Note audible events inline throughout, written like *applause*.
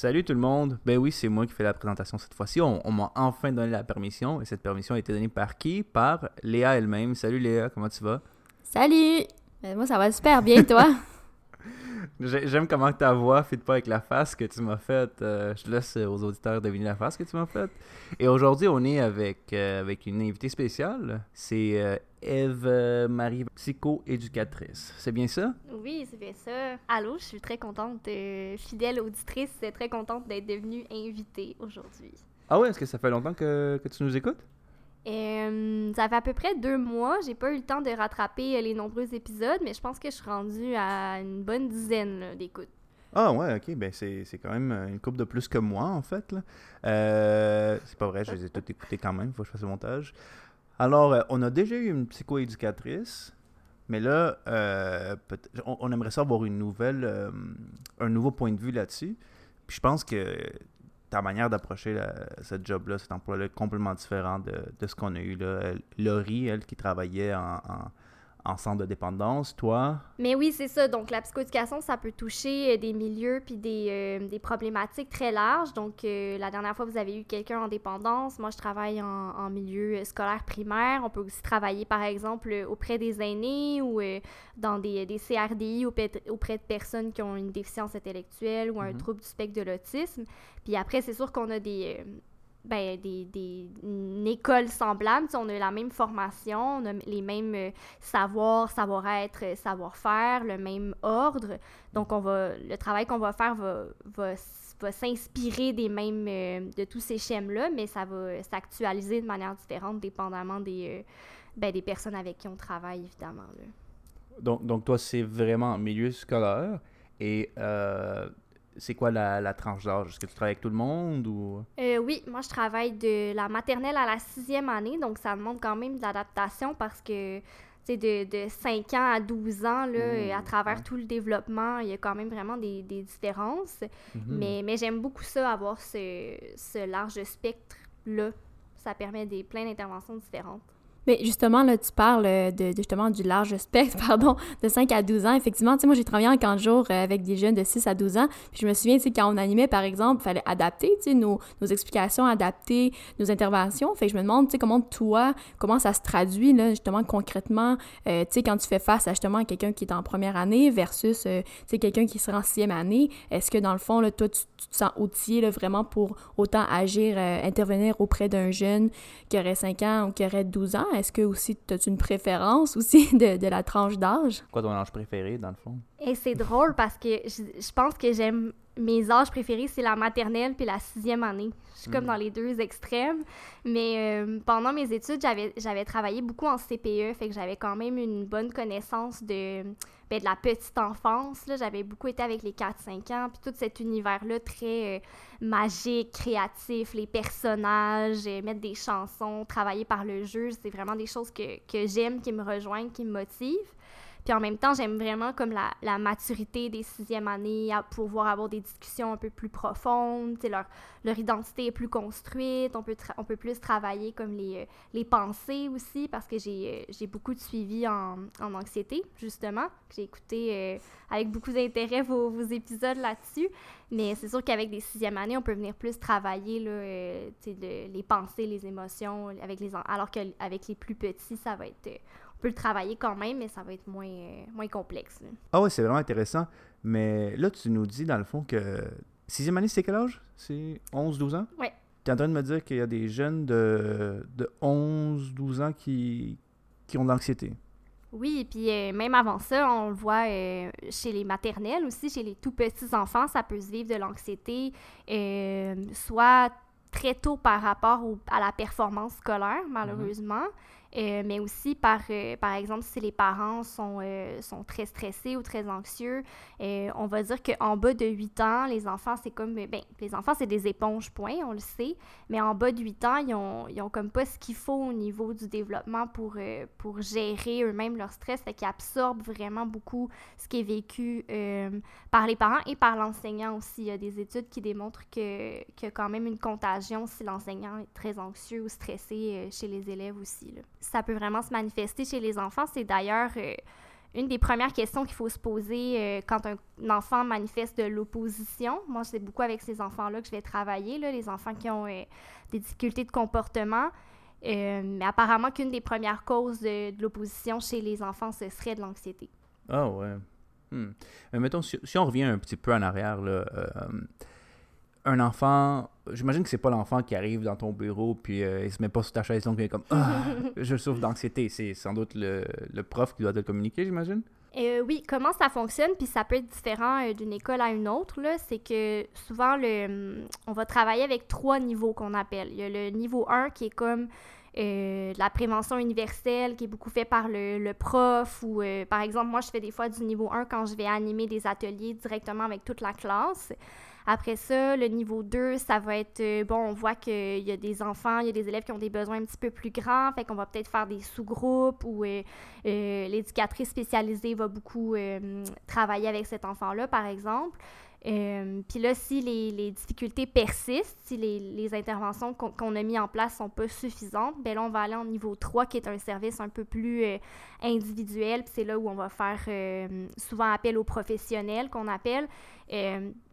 Salut tout le monde. Ben oui, c'est moi qui fais la présentation cette fois-ci. On, on m'a enfin donné la permission et cette permission a été donnée par qui? Par Léa elle-même. Salut Léa, comment tu vas? Salut! Ben, moi, ça va super bien, toi? *laughs* J'ai- J'aime comment ta voix fit pas avec la face que tu m'as faite. Euh, je laisse aux auditeurs deviner la face que tu m'as faite. Et aujourd'hui, on est avec, euh, avec une invitée spéciale. C'est euh, Eve Marie, psycho-éducatrice. C'est bien ça? Oui, c'est bien ça. Allô, je suis très contente, euh, fidèle auditrice, très contente d'être devenue invitée aujourd'hui. Ah ouais, est-ce que ça fait longtemps que, que tu nous écoutes? Euh, ça fait à peu près deux mois. J'ai pas eu le temps de rattraper euh, les nombreux épisodes, mais je pense que je suis rendue à une bonne dizaine d'écoutes. Ah ouais, ok, ben c'est c'est quand même une coupe de plus que moi en fait. Euh, c'est pas vrai, je les ai toutes écoutées quand même, faut que je fasse le montage. Alors, euh, on a déjà eu une psychoéducatrice, mais là, euh, on, aimerait ça avoir une nouvelle, euh, un nouveau point de vue là-dessus. Puis je pense que ta manière d'approcher ce job-là, cet emploi-là, est complètement différent de, ce qu'on a eu là. Laurie, elle, qui travaillait en, en, en centre de dépendance, toi, Mais oui, c'est ça. Donc, la psychoéducation, ça peut toucher euh, des milieux puis des, euh, des problématiques très larges. Donc, euh, la dernière fois, vous avez eu quelqu'un en dépendance. Moi, je travaille en, en milieu scolaire primaire. On peut aussi travailler, par exemple, auprès des aînés ou dans des, des CRDI auprès de, auprès de personnes qui ont une déficience intellectuelle ou un Mhm. trouble du spectre de l'autisme. Puis après, c'est sûr qu'on a des... ben, des, des, une école on a la même formation, on a les mêmes euh, savoir, savoir-être, euh, savoir-faire, le même ordre. Donc, on va, le travail qu'on va faire va, va, va s'inspirer des mêmes, euh, de tous ces schèmes-là, mais ça va s'actualiser de manière différente dépendamment des, ben, des personnes avec qui on travaille, évidemment. là. Donc, donc toi, c'est vraiment en milieu scolaire. Et c'est quoi la, la tranche d'âge? Est-ce que tu travailles avec tout le monde ou... Euh, oui, moi je travaille de la maternelle à la sixième année, donc ça demande quand même de l'adaptation parce que de, de 5 ans à 12 ans, là, Mmh, à travers ouais. tout le développement, il y a quand même vraiment des, des différences. Mhm. Mais, mais j'aime beaucoup ça, avoir ce, ce large spectre-là. Ça permet des, plein d'interventions différentes. Mais justement, là, tu parles euh, de, justement du large spectre, *laughs* pardon, de 5 à 12 ans. Effectivement, tu sais, moi, j'ai travaillé en camp de jour euh, avec des jeunes de 6 à 12 ans. Puis je me souviens, tu sais, quand on animait, par exemple, il fallait adapter, tu sais, nos, nos explications, adapter nos interventions. Fait que je me demande, tu sais, comment toi, comment ça se traduit, là, justement, concrètement, euh, tu sais, quand tu fais face à justement quelqu'un qui est en première année versus, tu sais, quelqu'un qui sera en sixième année. Est-ce que, dans le fond, là, toi, tu, te sens outillé, là, vraiment pour autant agir, intervenir auprès d'un jeune qui aurait 5 ans ou qui aurait 12 ans? Est-ce que aussi tu as une préférence aussi *laughs* de, de la tranche d'âge? Quoi ton âge préféré, dans le fond? Et c'est drôle parce que je, je pense que j'aime mes âges préférés, c'est la maternelle puis la sixième année. Je suis comme Mm. dans les deux extrêmes. Mais euh, pendant mes études, j'avais, travaillé beaucoup en CPE, fait que j'avais quand même une bonne connaissance de, ben, de la petite enfance. J'avais beaucoup été avec les 4-5 ans, puis tout cet univers-là très euh, magique, créatif, les personnages, euh, mettre des chansons, travailler par le jeu, c'est vraiment des choses que, que j'aime, qui me rejoignent, qui me motivent. Puis en même temps, j'aime vraiment comme la, la maturité des sixième années, à pouvoir avoir des discussions un peu plus profondes, leur, leur identité est plus construite, on peut, on peut plus travailler comme les, euh, les pensées aussi, parce que j'ai euh, j'ai beaucoup de suivi en, en anxiété, justement. J'ai écouté euh, avec beaucoup d'intérêt vos, vos épisodes là-dessus, mais c'est sûr qu'avec des sixième années, on peut venir plus travailler là, les pensées, les émotions, avec les, alors qu'avec les plus petits, ça va être... peut le travailler quand même, mais ça va être moins, euh, moins complexe. là. Ah ouais, c'est vraiment intéressant. Mais là, tu nous dis, dans le fond, que... Sixième année, c'est quel âge? C'est 11-12 ans? Ouais. Tu es en train de me dire qu'il y a des jeunes de, de 11-12 ans qui, qui ont de l'anxiété. Oui, puis euh, même avant ça, on le voit euh, chez les maternelles aussi, chez les tout petits enfants, ça peut se vivre de l'anxiété, euh, soit très tôt par rapport au- à la performance scolaire, malheureusement, euh, mais aussi par, euh, par exemple, si les parents sont, euh, sont très stressés ou très anxieux, on va dire qu'en bas de 8 ans, les enfants, c'est comme, ben, les enfants, c'est des éponges, point, on le sait, mais en bas de 8 ans, ils ont, ils ont comme pas ce qu'il faut au niveau du développement pour, pour gérer eux-mêmes leur stress, fait qu'ils absorbent vraiment beaucoup ce qui est vécu par les parents et par l'enseignant aussi. Il y a des études qui démontrent que, a quand même une contagion si l'enseignant est très anxieux ou stressé chez les élèves aussi. Ça peut vraiment se manifester chez les enfants. C'est d'ailleurs euh, une des premières questions qu'il faut se poser euh, quand un, enfant manifeste de l'opposition. Moi, c'est beaucoup avec ces enfants-là que je vais travailler, là, les enfants qui ont euh, des difficultés de comportement. mais apparemment qu'une des premières causes de, l'opposition chez les enfants, ce serait de l'anxiété. Ah ouais. Hmm. Mettons, si, on revient un petit peu en arrière, là, un enfant, j'imagine que c'est pas l'enfant qui arrive dans ton bureau puis euh, il se met pas sur ta chaise donc il est comme ah, *laughs* je souffre d'anxiété. C'est sans doute le, prof qui doit te le communiquer, j'imagine. Euh, oui, comment ça fonctionne, puis ça peut être différent euh, d'une école à une autre, là, c'est que souvent, le, on va travailler avec trois niveaux qu'on appelle. Il y a le niveau 1 qui est comme la prévention universelle, qui est beaucoup fait par le, le prof, ou par exemple, moi, je fais des fois du niveau 1 quand je vais animer des ateliers directement avec toute la classe. Après ça, le niveau 2, ça va être, euh, bon, on voit qu'il y a des enfants, il y a des élèves qui ont des besoins un petit peu plus grands, fait qu'on va peut-être faire des sous-groupes ou euh, euh, l'éducatrice spécialisée va beaucoup travailler avec cet enfant-là, par exemple. Puis là, si les, difficultés persistent, si les, interventions qu'on a mis en place sont pas suffisantes, ben là, on va aller en niveau 3, qui est un service un peu plus individuel. Puis c'est là où on va faire souvent appel aux professionnels qu'on appelle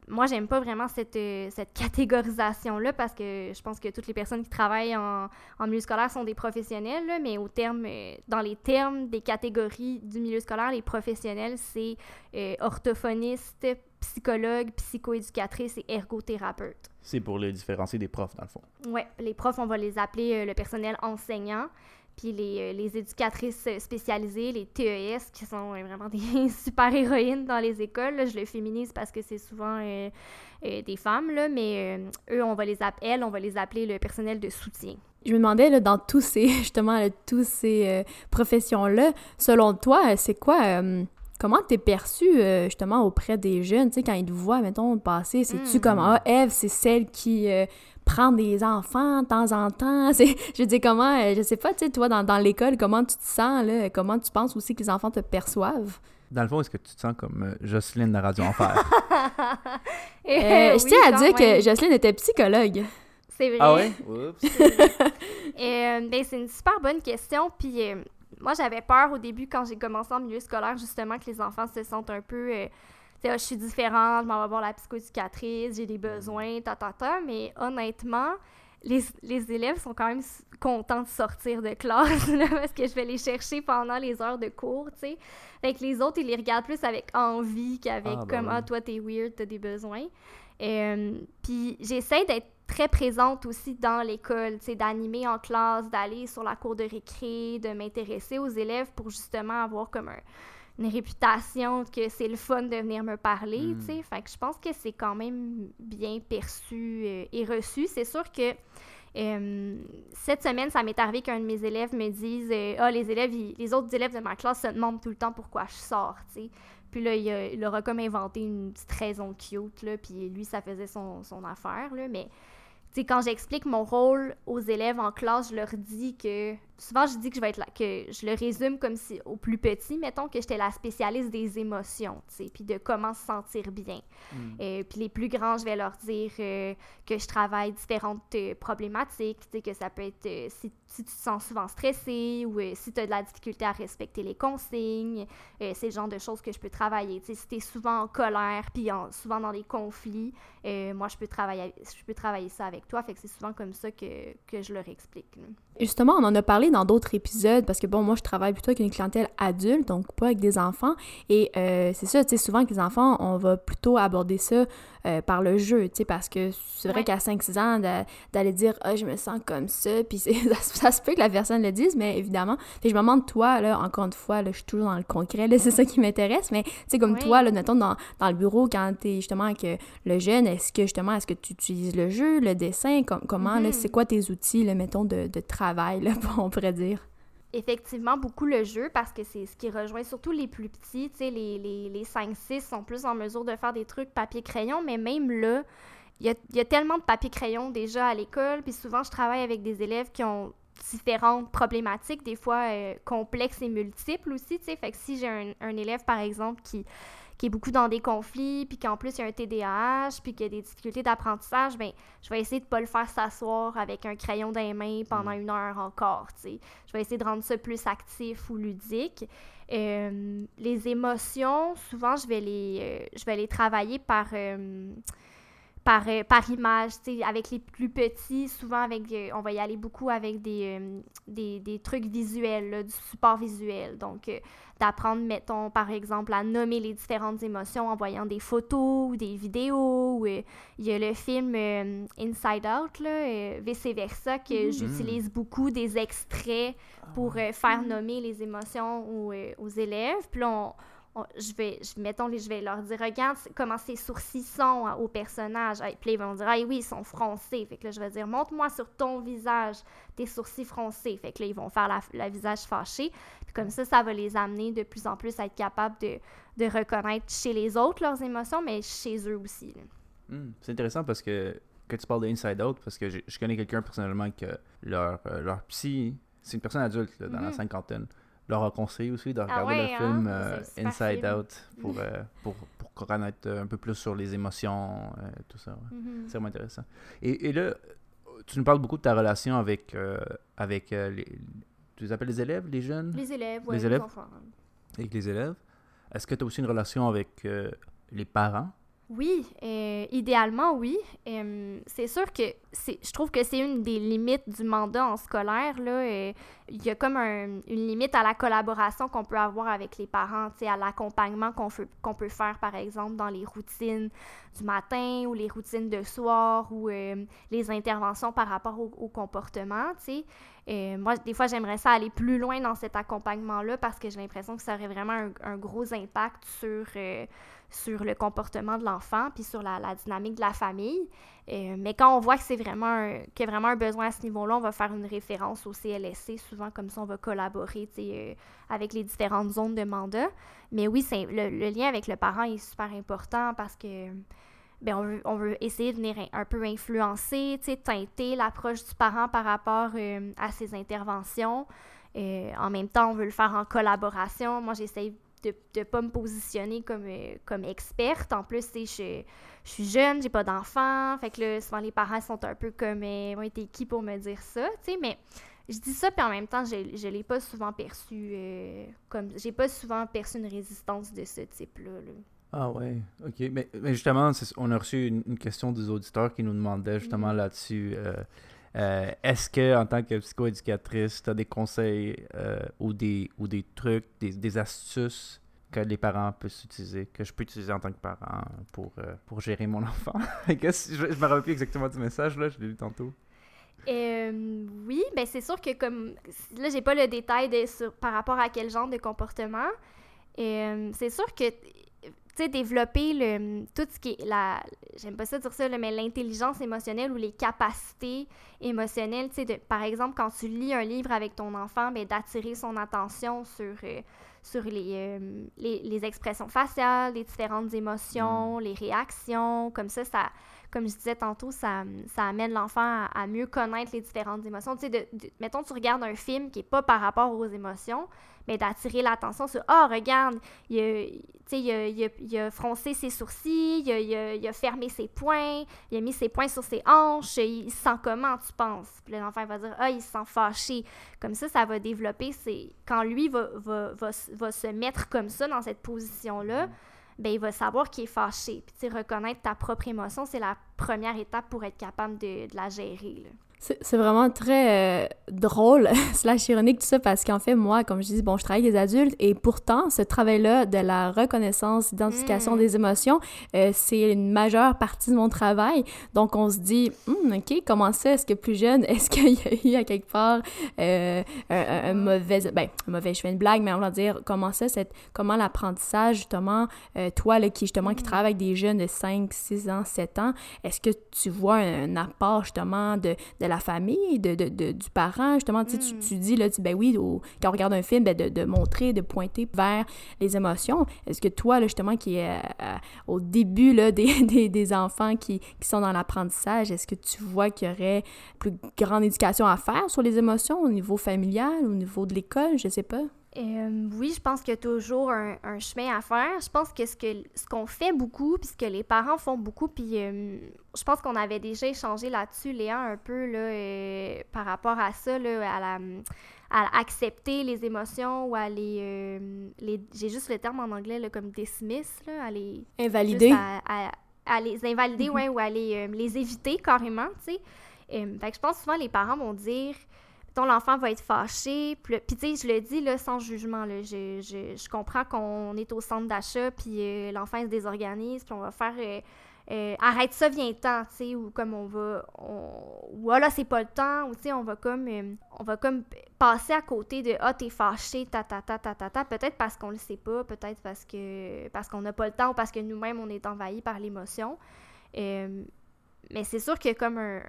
moi, j'aime pas vraiment cette, euh, cette catégorisation-là parce que je pense que toutes les personnes qui travaillent en, en milieu scolaire sont des professionnels, mais au terme, euh, dans les termes des catégories du milieu scolaire, les professionnels, c'est euh, orthophoniste, psychologue, psychoéducatrice et ergothérapeute. C'est pour le différencier des profs, dans le fond. Oui, les profs, on va les appeler le personnel enseignant. Puis les, euh, les, éducatrices spécialisées, les TES, qui sont euh, vraiment des *laughs* super héroïnes dans les écoles. je le féminise parce que c'est souvent euh, des femmes, là, mais eux, on va les appeler, on va les appeler le personnel de soutien. Je me demandais, là, dans tous ces, *laughs* justement, tous ces professions-là, selon toi, c'est quoi... Comment t'es perçu justement auprès des jeunes, tu sais, quand ils te voient, mettons, passer, c'est-tu hmm. comme, ah, Eve, c'est celle qui prendre des enfants de temps en temps? *laughs* Je dis comment, euh, je sais pas, tu sais, toi, dans, dans l'école, comment tu te sens, là? Comment tu penses aussi que les enfants te perçoivent? Dans le fond, est-ce que tu te sens comme euh, Jocelyne de Radio Enfer? *laughs* euh, je tiens à dire que Jocelyne était psychologue. C'est vrai. Ah oui? *laughs* euh, ben, c'est une super bonne question. Puis moi, j'avais peur au début, quand j'ai commencé en milieu scolaire, justement, que les enfants se sentent un peu je suis différente, je m'en vais voir la psychoéducatrice, j'ai des besoins, ta, ta, ta. Mais honnêtement, les, les, élèves sont quand même contents de sortir de classe, *laughs* parce que je vais les chercher pendant les heures de cours, tu sais. Fait que les autres, ils les regardent plus avec envie qu'avec ah, ben comme, ah, toi, t'es weird, t'as des besoins. Euh, puis j'essaie d'être très présente aussi dans l'école, d'animer en classe, d'aller sur la cour de récré, de m'intéresser aux élèves pour justement avoir comme un une réputation que c'est le fun de venir me parler, tu sais. Hmm. Fait que je pense que c'est quand même bien perçu euh, et reçu. C'est sûr que euh, cette semaine, ça m'est arrivé qu'un de mes élèves me dise euh, Ah, les élèves, les autres élèves de ma classe se demandent tout le temps pourquoi je sors, tu sais. Puis là, il, aura comme inventé une petite raison cute, là, puis lui, ça faisait son, son affaire, là, mais quand j'explique mon rôle aux élèves en classe, je leur dis que souvent je dis que je vais être là, que je le résume comme si au plus petit, mettons que j'étais la spécialiste des émotions, tu sais, puis de comment se sentir bien. Mm. Euh, puis les plus grands, je vais leur dire euh, que je travaille différentes euh, problématiques, tu sais, que ça peut être si, si, tu te sens souvent stressé ou si tu as de la difficulté à respecter les consignes, c'est le genre de choses que je peux travailler. Tu sais, si tu es souvent en colère, puis souvent dans des conflits, moi je peux travailler je peux travailler ça avec toi, fait que c'est souvent comme ça que, que je leur explique. Justement, on en a parlé dans d'autres épisodes parce que bon, moi je travaille plutôt avec une clientèle adulte, donc pas avec des enfants. Et euh, c'est ça, tu sais, souvent avec les enfants, on va plutôt aborder ça euh, par le jeu, tu sais, parce que c'est vrai qu'à 5-6 ans, d'aller dire « Ah, je me sens comme ça », puis *laughs* ça, ça, se peut que la personne le dise, mais évidemment, je me demande, toi, là, encore une fois, là, je suis toujours dans le concret, *laughs* c'est ça qui m'intéresse, mais tu sais, comme toi, là, mettons, dans, dans le bureau, quand t'es justement avec le jeune, est-ce que justement, est-ce que tu utilises le jeu, le dessin, comment, là, mm-hmm. c'est quoi tes outils, là, mettons, de, de travail, là, *laughs* on pourrait dire? Effectivement beaucoup le jeu parce que c'est ce qui rejoint surtout les plus petits. Tu les, les, les 5-6 sont plus en mesure de faire des trucs papier-crayon, mais même là, il y a, tellement de papier-crayon déjà à l'école, puis souvent je travaille avec des élèves qui ont différentes problématiques, des fois euh, complexes et multiples aussi, tu sais. Fait que si j'ai un, élève, par exemple, qui qui est beaucoup dans des conflits, puis qu'en plus il y a un TDAH, puis qu'il y a des difficultés d'apprentissage, ben je vais essayer de pas le faire s'asseoir avec un crayon dans les mains pendant mm. une heure encore, tu sais. Je vais essayer de rendre ça plus actif ou ludique. Euh, les émotions, souvent je vais les, euh, je vais les travailler par euh, par, euh, par image. Avec les plus petits, souvent, avec, euh, on va y aller beaucoup avec des, euh, des, des, trucs visuels, du support visuel. Donc, d'apprendre, mettons, par exemple, à nommer les différentes émotions en voyant des photos ou des vidéos. il y a le film Inside Out, là, vice-versa, que mm-hmm. j'utilise beaucoup des extraits pour ah faire mm-hmm. nommer les émotions aux, aux élèves. Puis là, on je vais, je, mettons, je vais leur dire, regarde comment ses sourcils sont hein, au personnage. puis ils vont dire, ah oui, ils sont froncés. Fait que là, je vais dire, montre-moi sur ton visage tes sourcils froncés. Fait que là, ils vont faire la, visage fâché. Puis comme ça, ça va les amener de plus en plus à être capables de, de reconnaître chez les autres leurs émotions, mais chez eux aussi. Hmm, c'est intéressant parce que quand tu parles d'Inside Out, parce que je, connais quelqu'un personnellement que leur, euh, leur psy, c'est une personne adulte dans la mm-hmm. cinquantaine leur a conseillé aussi de ah regarder le hein? film euh, Inside Out pour, euh, pour, pour, connaître un peu plus sur les émotions, euh, tout ça. Mm-hmm. C'est vraiment intéressant. Et, et, là, tu nous parles beaucoup de ta relation avec, avec les. Tu les appelles les élèves, les jeunes? Les élèves, oui. Les, élèves? enfants. Avec les élèves. Est-ce que tu as aussi une relation avec les parents? Oui, euh, idéalement, oui. Euh, c'est sûr que je trouve que c'est une des limites du mandat en scolaire. Là. Euh, il y a comme une limite à la collaboration qu'on peut avoir avec les parents, à l'accompagnement qu'on peut faire, par exemple, dans les routines du matin ou les routines de soir ou les interventions par rapport au, comportement. moi, des fois, j'aimerais ça aller plus loin dans cet accompagnement-là parce que j'ai l'impression que ça aurait vraiment un, un gros impact sur sur le comportement de l'enfant puis sur la, dynamique de la famille. Euh, mais quand on voit que c'est vraiment qu'il y a vraiment un besoin à ce niveau-là, on va faire une référence au CLSC. Souvent, comme ça, on va collaborer euh, avec les différentes zones de mandat. Mais oui, le, lien avec le parent est super important parce que ben, on, veut, on veut essayer de venir un, peu influencer, teinter l'approche du parent par rapport euh, à ses interventions. en même temps, on veut le faire en collaboration. Moi, j'essaie de ne pas me positionner comme, euh, comme experte. En plus, je, je suis jeune, j'ai pas d'enfants. Fait que là, souvent, les parents sont un peu comme euh, ont été qui pour me dire ça, tu sais. Mais je dis ça, puis en même temps, je, je l'ai pas souvent perçu euh, comme. J'ai pas souvent perçu une résistance de ce type-là. Ah ouais, ok. Mais, mais justement, on a reçu une, question des auditeurs qui nous demandaient justement mm. là-dessus. Est-ce que en tant que psychoéducatrice, tu as des conseils ou, des, ou des trucs, des, des astuces que les parents peuvent utiliser, que je peux utiliser en tant que parent pour, euh, pour gérer mon *laughs* enfant? je, je me rappelle plus exactement du message, là, je l'ai lu tantôt. Euh, oui, ben c'est sûr que comme là j'ai pas le détail de, sur, par rapport à quel genre de comportement. Euh, c'est sûr que tu sais développer le tout ce qui est la j'aime pas ça dire ça mais l'intelligence émotionnelle ou les capacités émotionnelles, tu sais par exemple quand tu lis un livre avec ton enfant, ben d'attirer son attention sur sur les, euh, les, les, expressions faciales, les différentes émotions, mm. les réactions. Comme ça, ça, comme je disais tantôt, ça, ça amène l'enfant à, mieux connaître les différentes émotions. Tu sais, de, mettons, tu regardes un film qui n'est pas par rapport aux émotions, mais d'attirer l'attention sur Ah, oh, regarde, il a, il, il, il a, froncé ses sourcils, il a, fermé ses poings, il a mis ses poings sur ses hanches, il, se sent comment, tu penses? Puis l'enfant va dire Ah, il se sent fâché. Comme ça, ça va développer. C'est quand lui va, va, va, va, se mettre comme ça, dans cette position-là, ben, il va savoir qu'il est fâché. Puis, reconnaître ta propre émotion, c'est la première étape pour être capable de, de la gérer. C'est vraiment très euh, drôle, *laughs* slash ironique tout ça, parce qu'en fait, moi, comme je dis, bon, je travaille avec des adultes et pourtant, ce travail-là de la reconnaissance, identification mm. des émotions, euh, c'est une majeure partie de mon travail. Donc, on se dit, hmm, OK, comment ça? Est-ce que plus jeune, *laughs* est-ce qu'il y a eu à quelque part euh, un, mauvais, ben, un mauvais, je fais une blague, mais on va dire, comment ça, cette, comment l'apprentissage, justement, toi, là, qui, justement, qui mm. travaille avec des jeunes de 5, 6 ans, 7 ans, est-ce que tu vois un, apport justement de, de la famille, de, de, de, du parent, justement, tu, Mm. tu dis, là, tu, ben oui, au- quand on regarde un film, ben, de, de montrer, de pointer vers les émotions. Est-ce que toi, là, justement, qui est euh, au début là, des, *laughs* des, des enfants qui, qui sont dans l'apprentissage, est-ce que tu vois qu'il y aurait plus grande éducation à faire sur les émotions au niveau familial, au niveau de l'école, je sais pas? Euh, oui, je pense qu'il y a toujours un, un chemin à faire. Je pense que ce que ce qu'on fait beaucoup, puis ce que les parents font beaucoup, puis euh, je pense qu'on avait déjà échangé là-dessus, Léa, un peu là, euh, par rapport à ça, là, à la à accepter les émotions ou à les, les j'ai juste le terme en anglais là, comme dismiss, là, à les Invalidé? juste à, à- à les invalider, ouais, ou à les, les éviter carrément, tu sais. Fait que je pense souvent les parents vont dire, l'enfant va être fâché, puis tu sais, je le dis là, sans jugement, là, je, je, je comprends qu'on est au centre d'achat, puis euh, l'enfant se désorganise, puis on va faire... euh, euh, arrête ça, viens-t'en, tu sais, ou comme on va, on, ou ah là, c'est pas le temps, ou tu sais, on va comme, on va comme passer à côté de, ah, t'es fâché, ta, peut-être parce qu'on le sait pas, peut-être parce que, parce qu'on n'a pas le temps, ou parce que nous-mêmes, on est envahi par l'émotion. Mais c'est sûr que comme un,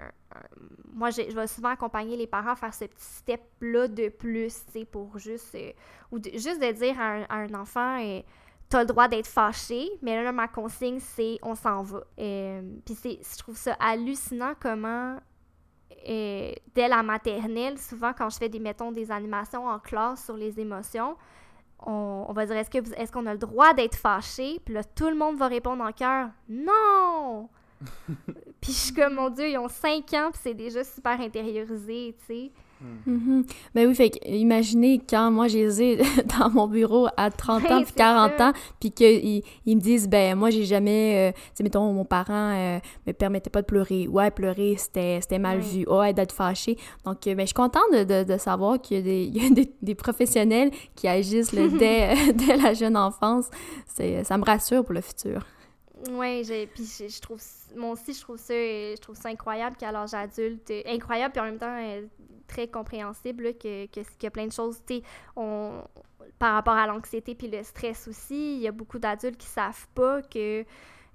moi, je, vais souvent accompagner les parents à faire ce petit step-là de plus, sais, pour juste, euh, ou juste de dire à un, enfant, euh, t'as le droit d'être fâché, mais là, ma consigne, c'est on s'en va. Euh, Puis c'est, je trouve ça hallucinant comment, euh, dès la maternelle, souvent quand je fais des, mettons, des animations en classe sur les émotions, on, on va dire est-ce que est-ce qu'on a le droit d'être fâché? Puis là, tout le monde va répondre en chœur non! *laughs* puis je suis comme mon Dieu, ils ont 5 ans, puis c'est déjà super intériorisé, tu sais. Mhm. Ben oui, fait que, imaginez quand moi j'ai les ai *laughs* dans mon bureau à 30 ans Ouais, puis c'est 40 ça. ans, puis qu'ils ils me disent, ben moi j'ai jamais, euh, tu sais, mettons, mon parent euh, me permettait pas de pleurer. Ouais, pleurer, c'était c'était mal vu. Ouais, d'être fâché. Donc, euh, ben, je suis contente de, de, de savoir qu'il y a, des, *laughs* il y a des, des professionnels qui agissent là, dès, dès la jeune enfance. C'est- Ça me rassure pour le futur. J'ai puis je, trouve moi aussi je trouve ça euh, je trouve ça incroyable qu'à l'âge adulte, euh, incroyable puis en même temps euh, très compréhensible que qu'il y a plein de choses, on par rapport à l'anxiété puis le stress aussi, il y a beaucoup d'adultes qui savent pas que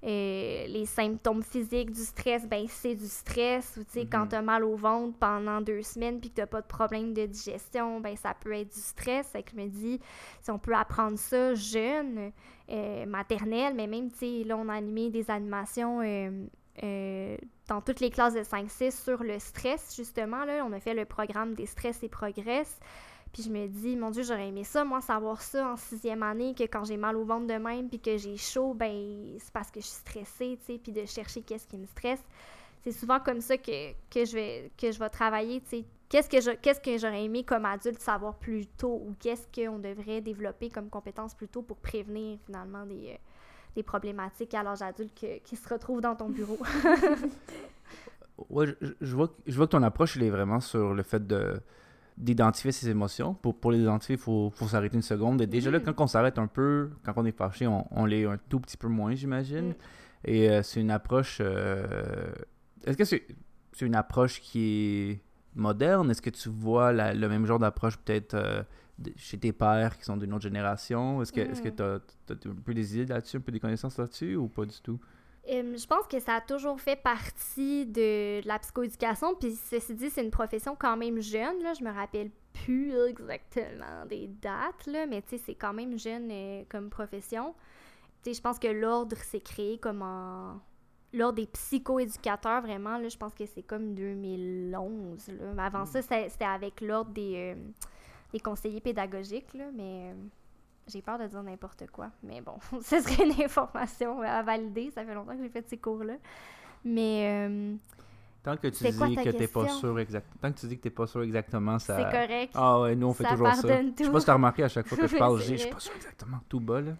euh, les symptômes physiques du stress, ben c'est du stress. Ou tu sais, quand Mhm. t'as mal au ventre pendant deux semaines puis que t'as pas de problème de digestion, ben ça peut être du stress. Fait que je me dis, si on peut apprendre ça jeune, euh, maternelle, mais même, tu sais, là, on a animé des animations euh, dans toutes les classes de 5-6 sur le stress, justement. Là, on a fait le programme des stress et progresse. Puis je me dis, mon Dieu, j'aurais aimé ça, moi, savoir ça en sixième année, que quand j'ai mal au ventre de même, puis que j'ai chaud, ben, c'est parce que je suis stressée, tu sais, puis de chercher qu'est-ce qui me stresse. C'est souvent comme ça que, que, je, vais, que je vais travailler, tu sais. Qu'est-ce que je- qu'est-ce que j'aurais aimé comme adulte savoir plus tôt ou qu'est-ce qu'on devrait développer comme compétence plus tôt pour prévenir finalement des, euh, des problématiques à l'âge adulte que- qui se retrouvent dans ton bureau? *laughs* *laughs* Ouais, je, je vois, que- je vois que ton approche, il est vraiment sur le fait de d'identifier ses émotions. Pour, pour les identifier, il faut, faut s'arrêter une seconde. Et déjà là, Mhm. quand on s'arrête un peu, quand on est fâché, on, on l'est un tout petit peu moins, j'imagine. Mm. Et euh, c'est une approche... euh, Est-ce que c'est c'est une approche qui est moderne? Est-ce que tu vois la- le même genre d'approche peut-être euh, chez tes pères qui sont d'une autre génération? Est-ce que que Mm. tu as, un peu des idées là-dessus, un peu des connaissances là-dessus ou pas du tout? Euh, je pense que ça a toujours fait partie de, de la psychoéducation. Puis ceci dit, c'est une profession quand même jeune. Là. Je me rappelle plus exactement des dates, là, mais c'est quand même jeune euh, comme profession. Je pense que l'ordre s'est créé comme en... L'ordre des psychoéducateurs, vraiment, là, je pense que c'est comme 2011. Là. Mais avant ça, c'est- c'était avec l'ordre des, euh, des conseillers pédagogiques, là, mais... j'ai peur de dire n'importe quoi, mais bon, *laughs* ce serait une information à valider. Ça fait longtemps que j'ai fait ces cours-là. Mais euh, Tant que tu quoi dis que t'es pas sûr exact... Tant que tu dis que t'es pas sûr exactement, ça... c'est correct. Ah ouais, nous on fait Ça toujours ça. pardonne Je sais tout. pas si t'as remarqué à chaque fois que *laughs* je parle, je suis pas sûr exactement tout bas là.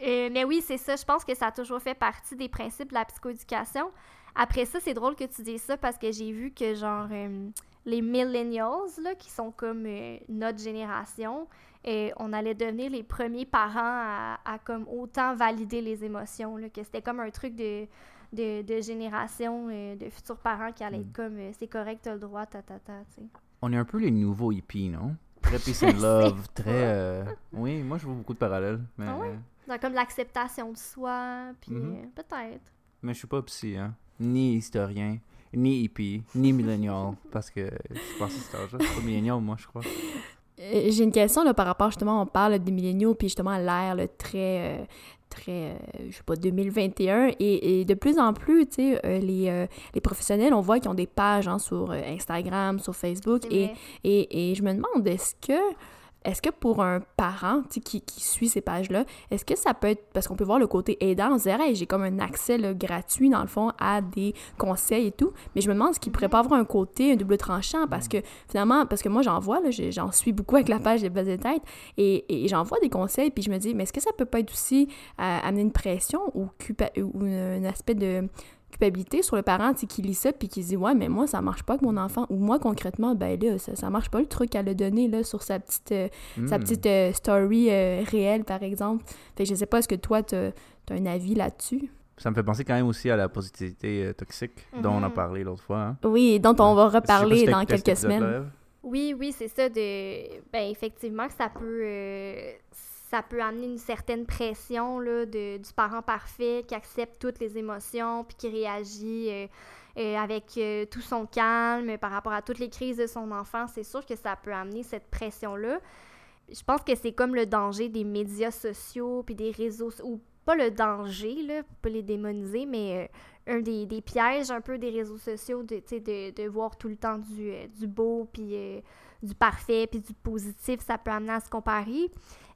Euh, mais oui, c'est ça. Je pense que ça a toujours fait partie des principes de la psychoéducation. Après ça, c'est drôle que tu dises ça parce que j'ai vu que, genre, euh, les millennials, là, qui sont comme euh, notre génération, euh, on allait devenir les premiers parents à, à comme autant valider les émotions, là, que c'était comme un truc de, de, de génération euh, de futurs parents qui allait Mm. être comme euh, c'est correct, t'as le droit, ta ta ta, tu sais. On est un peu les nouveaux hippies, non? *laughs* Très peace and love, très... euh, Oui, moi je vois beaucoup de parallèles, mais... Ah ouais? Dans comme l'acceptation de soi, puis Mhm. euh, peut-être. Mais je suis pas psy, hein. ni historien, ni hippie, ni millennial, *laughs* parce que je pense que c'est âge pas millennial, moi, je crois. Euh, J'ai une question là, par rapport, justement, on parle des milléniaux, puis justement l'ère très, euh, très, euh, je sais pas, 2021, et, et de plus en plus, tu sais, euh, les, les professionnels, on voit qu'ils ont des pages hein, sur Instagram, sur Facebook, et, et, et je me demande, est-ce que, est-ce que pour un parent qui, suit ces pages-là, est-ce que ça peut être, parce qu'on peut voir le côté aidant, on se j'ai comme un accès gratuit, dans le fond, à des conseils et tout, mais je me demande ce qui pourrait pas avoir un côté, un double tranchant, parce que finalement, parce que moi, j'en vois, j'en suis beaucoup avec la page des bases de tête, et, j'en vois des conseils, puis je me dis, mais est-ce que ça peut pas être aussi euh, amener une pression ou un aspect de culpabilité sur le parent tu sais, qui lit ça puis qui dit ouais mais moi ça marche pas avec mon enfant ou moi concrètement ben là ça, ça marche pas le truc qu'elle a donné là sur sa petite euh, sa Hmm. petite euh, story euh, réelle par exemple fait que je sais pas est-ce que toi t'as as un avis là-dessus? Ça me fait penser quand même aussi à la positivité euh, toxique dont on a Mhm. parlé l'autre fois. Hein. oui dont on va reparler si dans quelques semaines. Oui, oui, c'est ça. De... Ben, effectivement, que ça peut, euh, ça peut amener une certaine pression là, de, du parent parfait qui accepte toutes les émotions puis qui réagit euh, euh, avec euh, tout son calme par rapport à toutes les crises de son enfant. C'est sûr que ça peut amener cette pression-là. Je pense que c'est comme le danger des médias sociaux puis des réseaux ou pas le danger là, pas les démoniser, mais un des, pièges un peu des réseaux sociaux de, de, de voir tout le temps du, du beau puis du parfait puis du positif, ça peut amener à se comparer.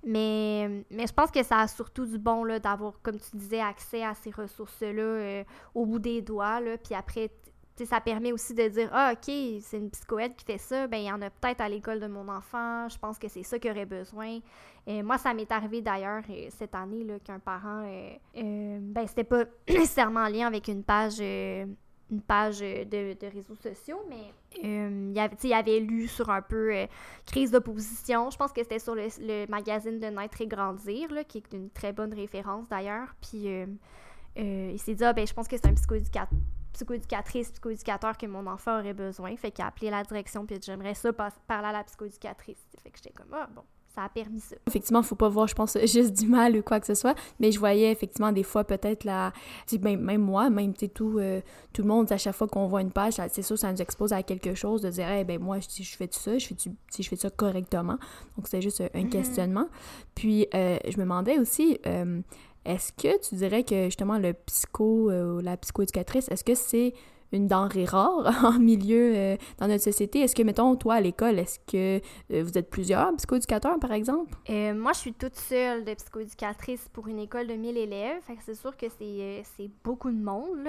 Mais, mais je pense que ça a surtout du bon d'avoir, comme tu disais, accès à ces ressources-là euh, au bout des doigts. Là, puis après, ça permet aussi de dire Ah, OK, c'est une psychoède qui fait ça, ben il y en a peut-être à l'école de mon enfant, je pense que c'est ça qu'il aurait besoin. Euh, moi, ça m'est arrivé d'ailleurs euh, cette année qu'un parent, euh, ben c'était pas *clears throat* nécessairement en lien avec une page. Une page euh, de, de réseaux sociaux, mais euh, il, avait, lu sur un peu euh, crise d'opposition. Je pense que c'était sur le, le magazine de Naître et Grandir, là, qui est une très bonne référence d'ailleurs. Puis euh, euh, il s'est dit, ah, ben, je pense que c'est un psychoéducateur psychoéducatrice, psychoéducateur que mon enfant aurait besoin. Fait qu'il a appelé la direction, puis j'aimerais ça parler à la psychoéducatrice. Fait que j'étais comme, ah bon, ça a permis ça. Effectivement, faut pas voir, je pense, *laughs* juste du mal ou quoi que ce soit, mais je voyais effectivement des fois peut-être la... tu sais, Même, même moi, même tout, euh, tout le monde, à chaque fois qu'on voit une page, c'est sûr ça nous expose à quelque chose, de dire, eh ben moi, si je fais tout ça, je fais, si je fais ça correctement. Donc, c'était juste un Mhm. questionnement. Puis, euh, je me demandais aussi, euh, est-ce que tu dirais que justement le psycho euh, ou la psychoéducatrice, est-ce que c'est une denrée rare *laughs* en milieu euh, dans notre société? Est-ce que, mettons, toi, à l'école, est-ce que euh, vous êtes plusieurs psychoéducateurs, par exemple? Euh, moi, je suis toute seule de psychoéducatrice pour une école de 1000 élèves. C'est sûr que c'est, beaucoup de monde.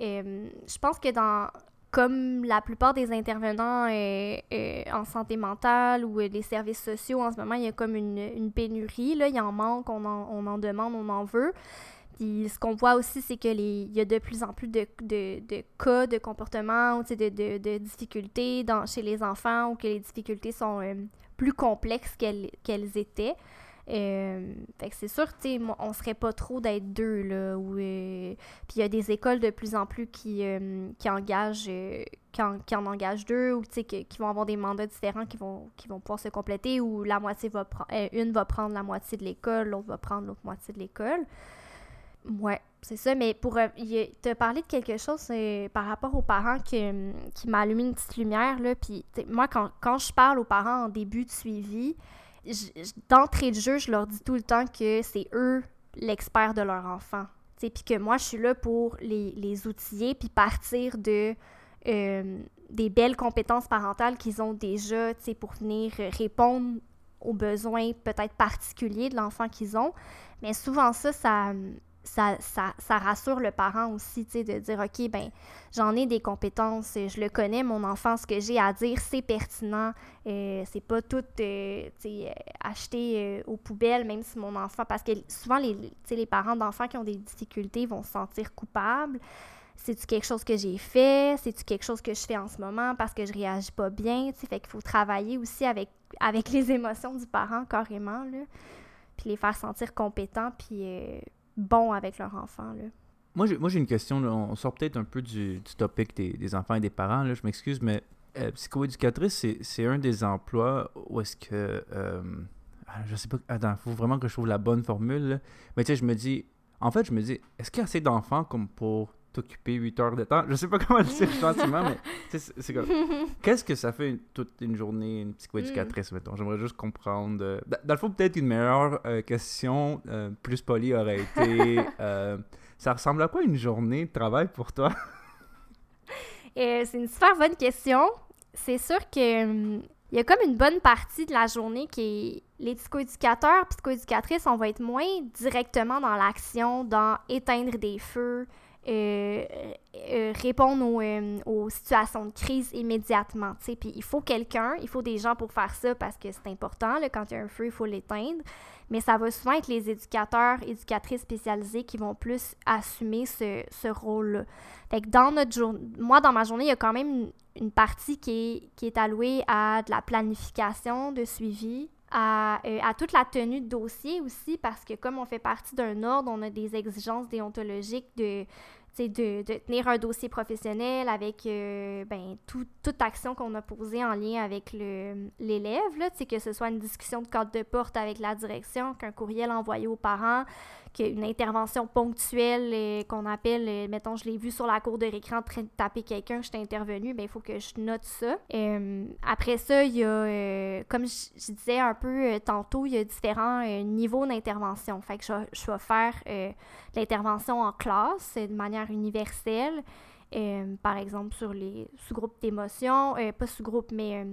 je pense que dans comme la plupart des intervenants en santé mentale ou les services sociaux, en ce moment, il y a comme une, pénurie. Là. Il y en manque, on en, on en demande, on en veut. Puis ce qu'on voit aussi, c'est que les, il y a de plus en plus de, de, de cas de comportement ou de, de, de difficultés dans, chez les enfants ou que les difficultés sont euh, plus complexes qu'elles étaient. Euh, fait que c'est sûr, tu sais, on serait pas trop d'être deux, là. Euh, Puis il y a des écoles de plus en plus qui, qui engagent, qui, en, qui en engagent deux, ou qui vont avoir des mandats différents qui vont, qui vont pouvoir se compléter, ou la moitié va prendre, une va prendre la moitié de l'école, l'autre va prendre l'autre moitié de l'école. Ouais, c'est ça, mais pour euh, te parler de quelque chose euh, par rapport aux parents que, qui m'a allumé une petite lumière, là, puis moi, quand, quand je parle aux parents en début de suivi, d'entrée de jeu, je leur dis tout le temps que c'est eux l'expert de leur enfant. Puis que moi, je suis là pour les, les outiller, puis partir de euh, des belles compétences parentales qu'ils ont déjà, pour venir euh, répondre aux besoins peut-être particuliers de l'enfant qu'ils ont. Mais souvent ça, ça, ça, rassure le parent aussi, de dire, OK, ben j'en ai des compétences, je le connais, mon enfant, ce que j'ai à dire, c'est pertinent, euh, c'est pas tout, euh, euh, acheté euh, aux poubelles, même si mon enfant, parce que souvent, les, les parents d'enfants qui ont des difficultés vont se sentir coupables. C'est-tu quelque chose que j'ai fait? C'est-tu quelque chose que je fais en ce moment parce que je réagis pas bien? Tu fait qu'il faut travailler aussi avec, les *laughs* émotions du parent, carrément. Puis les faire sentir compétents, puis bons avec leur enfant, là. Moi, j'ai, moi, j'ai une question. là. On sort peut-être un peu du, du topic des, des enfants et des parents. Là. Je m'excuse, mais euh, psychoéducatrice, c'est, c'est un des emplois où est-ce que. euh, ah, je sais pas. Attends, faut vraiment que je trouve la bonne formule. là. Mais tu sais, je me dis. En fait, je me dis, est-ce qu'il y a assez d'enfants comme pour t'occuper 8 heures de temps. Je sais pas *laughs* comment le dire gentiment, mais *laughs* c'est comme. Qu'est-ce que ça fait une- toute une journée, une psychoéducatrice, mettons? J'aimerais juste comprendre. euh, dans, le fond, peut-être une meilleure euh, question, euh, plus polie, aurait été *laughs* ça ressemble à quoi une journée de travail pour toi? C'est une super bonne question. C'est sûr que hum, il y a comme une bonne partie de la journée qui est les psychoéducateurs, psychoéducatrices, on va être moins directement dans l'action, dans éteindre des feux, euh, euh, répondre aux, euh, situations de crise immédiatement. Puis il faut quelqu'un, il faut des gens pour faire ça parce que c'est important. Là, quand il y a un feu, il faut l'éteindre. Mais ça va souvent être les éducateurs, éducatrices spécialisées qui vont plus assumer ce, ce rôle-là. Fait dans notre journée, moi, dans ma journée, il y a quand même une, une partie qui est, qui est allouée à de la planification de suivi, à, euh, à toute la tenue de dossier aussi, parce que comme on fait partie d'un ordre, on a des exigences déontologiques de, de, tenir un dossier professionnel avec euh, ben, tout- toute action qu'on a posée en lien avec l'élève, que ce soit une discussion de cadre de porte avec la direction, qu'un courriel envoyé aux parents, qu'une intervention ponctuelle euh, qu'on appelle, euh, mettons, je l'ai vu sur la cour de récré en train de taper quelqu'un, je suis intervenu, ben il faut que je note ça. Euh, après ça, il y a, comme je, disais un peu tantôt, il y a différents niveaux d'intervention. Fait que je, vais- faire l'intervention en classe de manière universelle, par exemple sur les sous-groupes d'émotions, pas sous-groupes, mais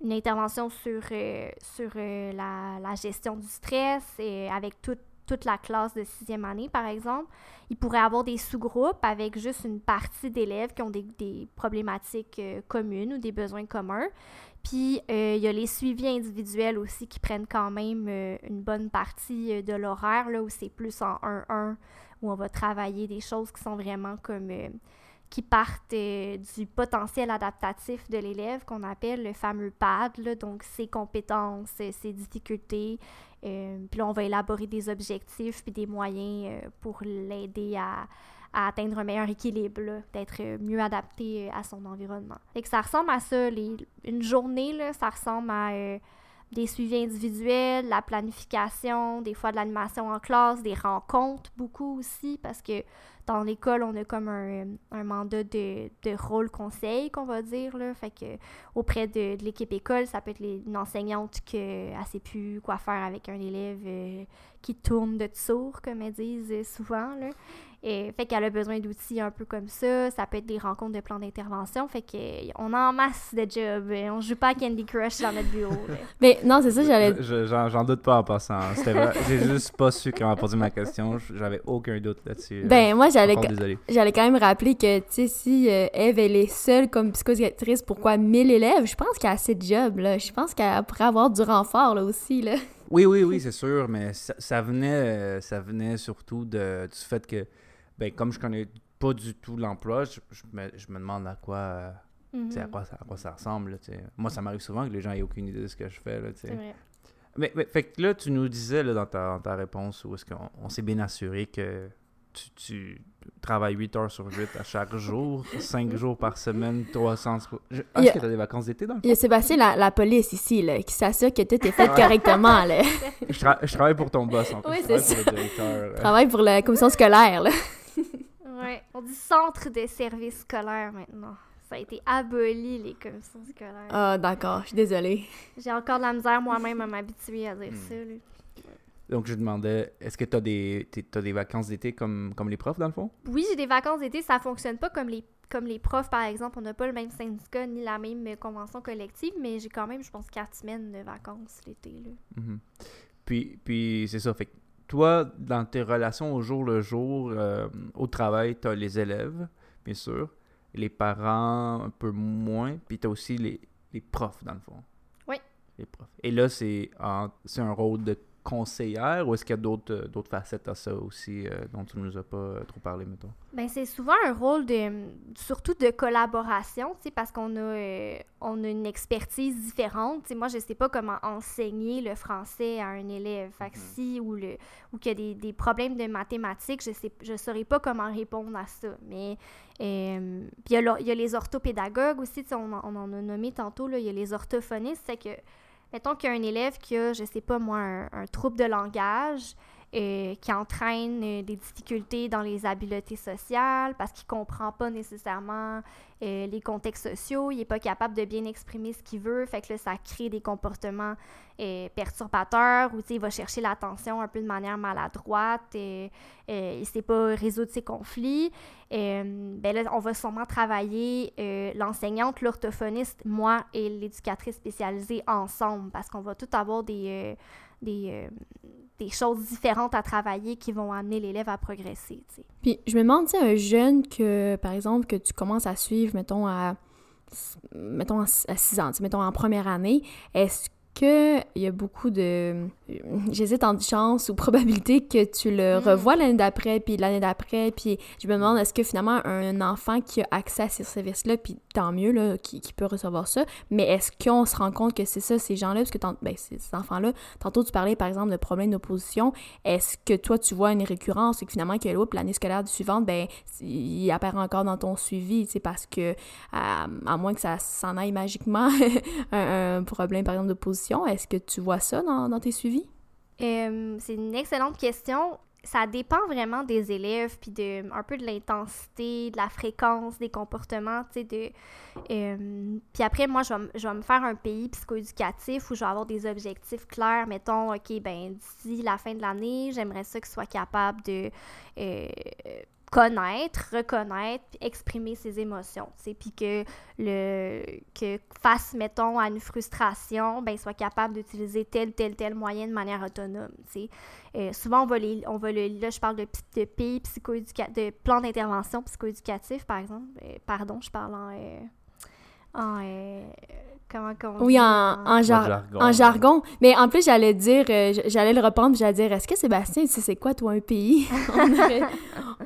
une intervention sur, sur la, la gestion du stress et avec toute toute la classe de sixième année, par exemple. Il pourrait avoir des sous-groupes avec juste une partie d'élèves qui ont des, problématiques euh, communes ou des besoins communs. Puis, euh, il y a les suivis individuels aussi qui prennent quand même euh, une bonne partie de l'horaire, là, où c'est plus en 1-1, où on va travailler des choses qui sont vraiment comme... qui partent du potentiel adaptatif de l'élève, qu'on appelle le fameux PAD, donc ses compétences, ses difficultés. Euh, puis là, on va élaborer des objectifs puis des moyens euh, pour l'aider à, atteindre un meilleur équilibre, d'être euh, mieux adapté à son environnement. Fait que ça ressemble à ça. Les, une journée, là, ça ressemble à des suivis individuels, la planification, des fois de l'animation en classe, des rencontres beaucoup aussi, parce que dans l'école, on a comme un, un mandat de, de rôle conseil, qu'on va dire. Là. Fait que auprès de, de l'équipe école, ça peut être les- une enseignante qui ne sait plus quoi faire avec un élève euh, qui tourne de sourd, comme elles disent euh, souvent. Là. Et, fait qu'elle a besoin d'outils un peu comme ça. Ça peut être des rencontres de plans d'intervention. Fait que euh, on a en masse de jobs. Euh, On joue pas à Candy Crush dans notre bureau. *laughs* Mais non, c'est ça, j'allais. Je- J'en j'en doute pas en passant. C'était vrai. J'ai juste pas su comment poser ma question. J'avais aucun doute là-dessus. Ben, moi, j'allais. Quand même rappeler que, tu sais, si euh, Eve, elle est seule comme psychodirectrice, pourquoi 1000 élèves? Je pense qu'elle a assez de jobs, là. Je pense qu'elle pourrait avoir du renfort, là, aussi, là. Oui, oui, oui, c'est sûr, mais ça, ça venait, euh, ça venait surtout de, du fait que, ben, comme je connais pas du tout l'emploi, je, je me, je me demande à quoi, euh, à Mhm. quoi, ça, à quoi ça ressemble. là. Moi, ça m'arrive souvent que les gens aient aucune idée de ce que je fais. Là, vrai. mais, mais, fait que là, tu nous disais là, dans, ta, dans ta réponse où est-ce qu'on on s'est bien assuré que tu, tu travailles 8 heures sur 8 à chaque jour, 5 jours par semaine, 300... Je- Ah, Est-ce que t'as des vacances d'été dans le Il y a Sébastien, la, la police ici, là, qui s'assure que tout est fait correctement, là. *laughs* je, tra- je travaille pour ton boss, en fait. Oui, Je travaille c'est pour le directeur. euh. Travaille pour la commission scolaire, là. *laughs* Ouais, on dit centre de services scolaires maintenant. Ça a été aboli, les commissions scolaires. Ah, d'accord, je suis désolée. J'ai encore de la misère moi-même à m'habituer à dire Hmm. ça. là. Donc, je demandais, est-ce que tu as t'as des vacances d'été comme, comme les profs, dans le fond? Oui, j'ai des vacances d'été, ça fonctionne pas comme les, comme les profs, par exemple. On n'a pas le même syndicat ni la même euh, convention collective, mais j'ai quand même, je pense, quatre semaines de vacances l'été. là. Mhm. Puis, puis c'est ça. Fait que toi, dans tes relations au jour le jour, euh, au travail, tu as les élèves, bien sûr, les parents un peu moins, puis tu as aussi les, les profs, dans le fond. Oui. Les profs. Et là, c'est un rôle de conseillère ou est-ce qu'il y a d'autres euh, d'autres facettes à ça aussi euh, dont tu ne nous as pas euh, trop parlé, mettons? Ben, c'est souvent un rôle de surtout de collaboration, tu sais, parce qu'on a, euh, on a une expertise différente. Tu sais, moi, je sais pas comment enseigner le français à un élève. Fait que Mhm. si ou le ou qu'il y a des, des problèmes de mathématiques, je sais je saurais pas comment répondre à ça. Mais euh, il y, y a les orthopédagogues aussi, on, en- on en a nommé tantôt il y a les orthophonistes, c'est que mettons qu'il y a un élève qui a, je sais pas moi, un, un trouble de langage, euh, qui entraîne euh, des difficultés dans les habiletés sociales parce qu'il ne comprend pas nécessairement euh, les contextes sociaux, il n'est pas capable de bien exprimer ce qu'il veut, fait que ça crée des comportements perturbateurs ou il va chercher l'attention un peu de manière maladroite et, il ne sait pas résoudre ses conflits. ben là, on va sûrement travailler l'enseignante, l'orthophoniste, moi et l'éducatrice spécialisée ensemble parce qu'on va tout avoir des, des choses différentes à travailler qui vont amener l'élève à progresser. Puis je me demande, tu un jeune que, par exemple, que tu commences à suivre, mettons, à, mettons, à 6 ans, mettons, en première année, est-ce qu'il y a beaucoup de. J'hésite en chance ou probabilité que tu le mm. revois l'année d'après, puis l'année d'après, puis je me demande est-ce que finalement un enfant qui a accès à ces services-là, puis tant mieux, là, qui, peut recevoir ça, mais est-ce qu'on se rend compte que c'est ça, ces gens-là, parce que ben, ces enfants-là, tantôt tu parlais par exemple de problèmes d'opposition, est-ce que toi tu vois une récurrence et que finalement que l'autre, l'année scolaire suivante, ben, il apparaît encore dans ton suivi, sais, parce que à, moins que ça s'en aille magiquement, *laughs* un problème par exemple d'opposition, est-ce que tu vois ça dans, tes suivis? C'est une excellente question. Ça dépend vraiment des élèves, puis de, un peu de l'intensité, de la fréquence des comportements, tu sais, puis après, moi, je vais, me faire un pays psychoéducatif où je vais avoir des objectifs clairs. Mettons, OK, ben d'ici la fin de l'année, j'aimerais ça qu'il soit capable de... Euh, connaître, reconnaître, exprimer ses émotions, tu puis que le que face mettons à une frustration, ben soit capable d'utiliser tel tel tel moyen de manière autonome. Euh, souvent on va les on le là je parle de de pays psychoéducatif de plan d'intervention psychoéducatif par exemple, euh, pardon, je parle en euh, en Comment, oui, en, en, jargon, en, jargon. Mais en plus, j'allais dire, euh, j'allais le reprendre, j'allais dire, est-ce que Sébastien, tu sais c'est quoi, toi, un pays? *laughs* on, aurait,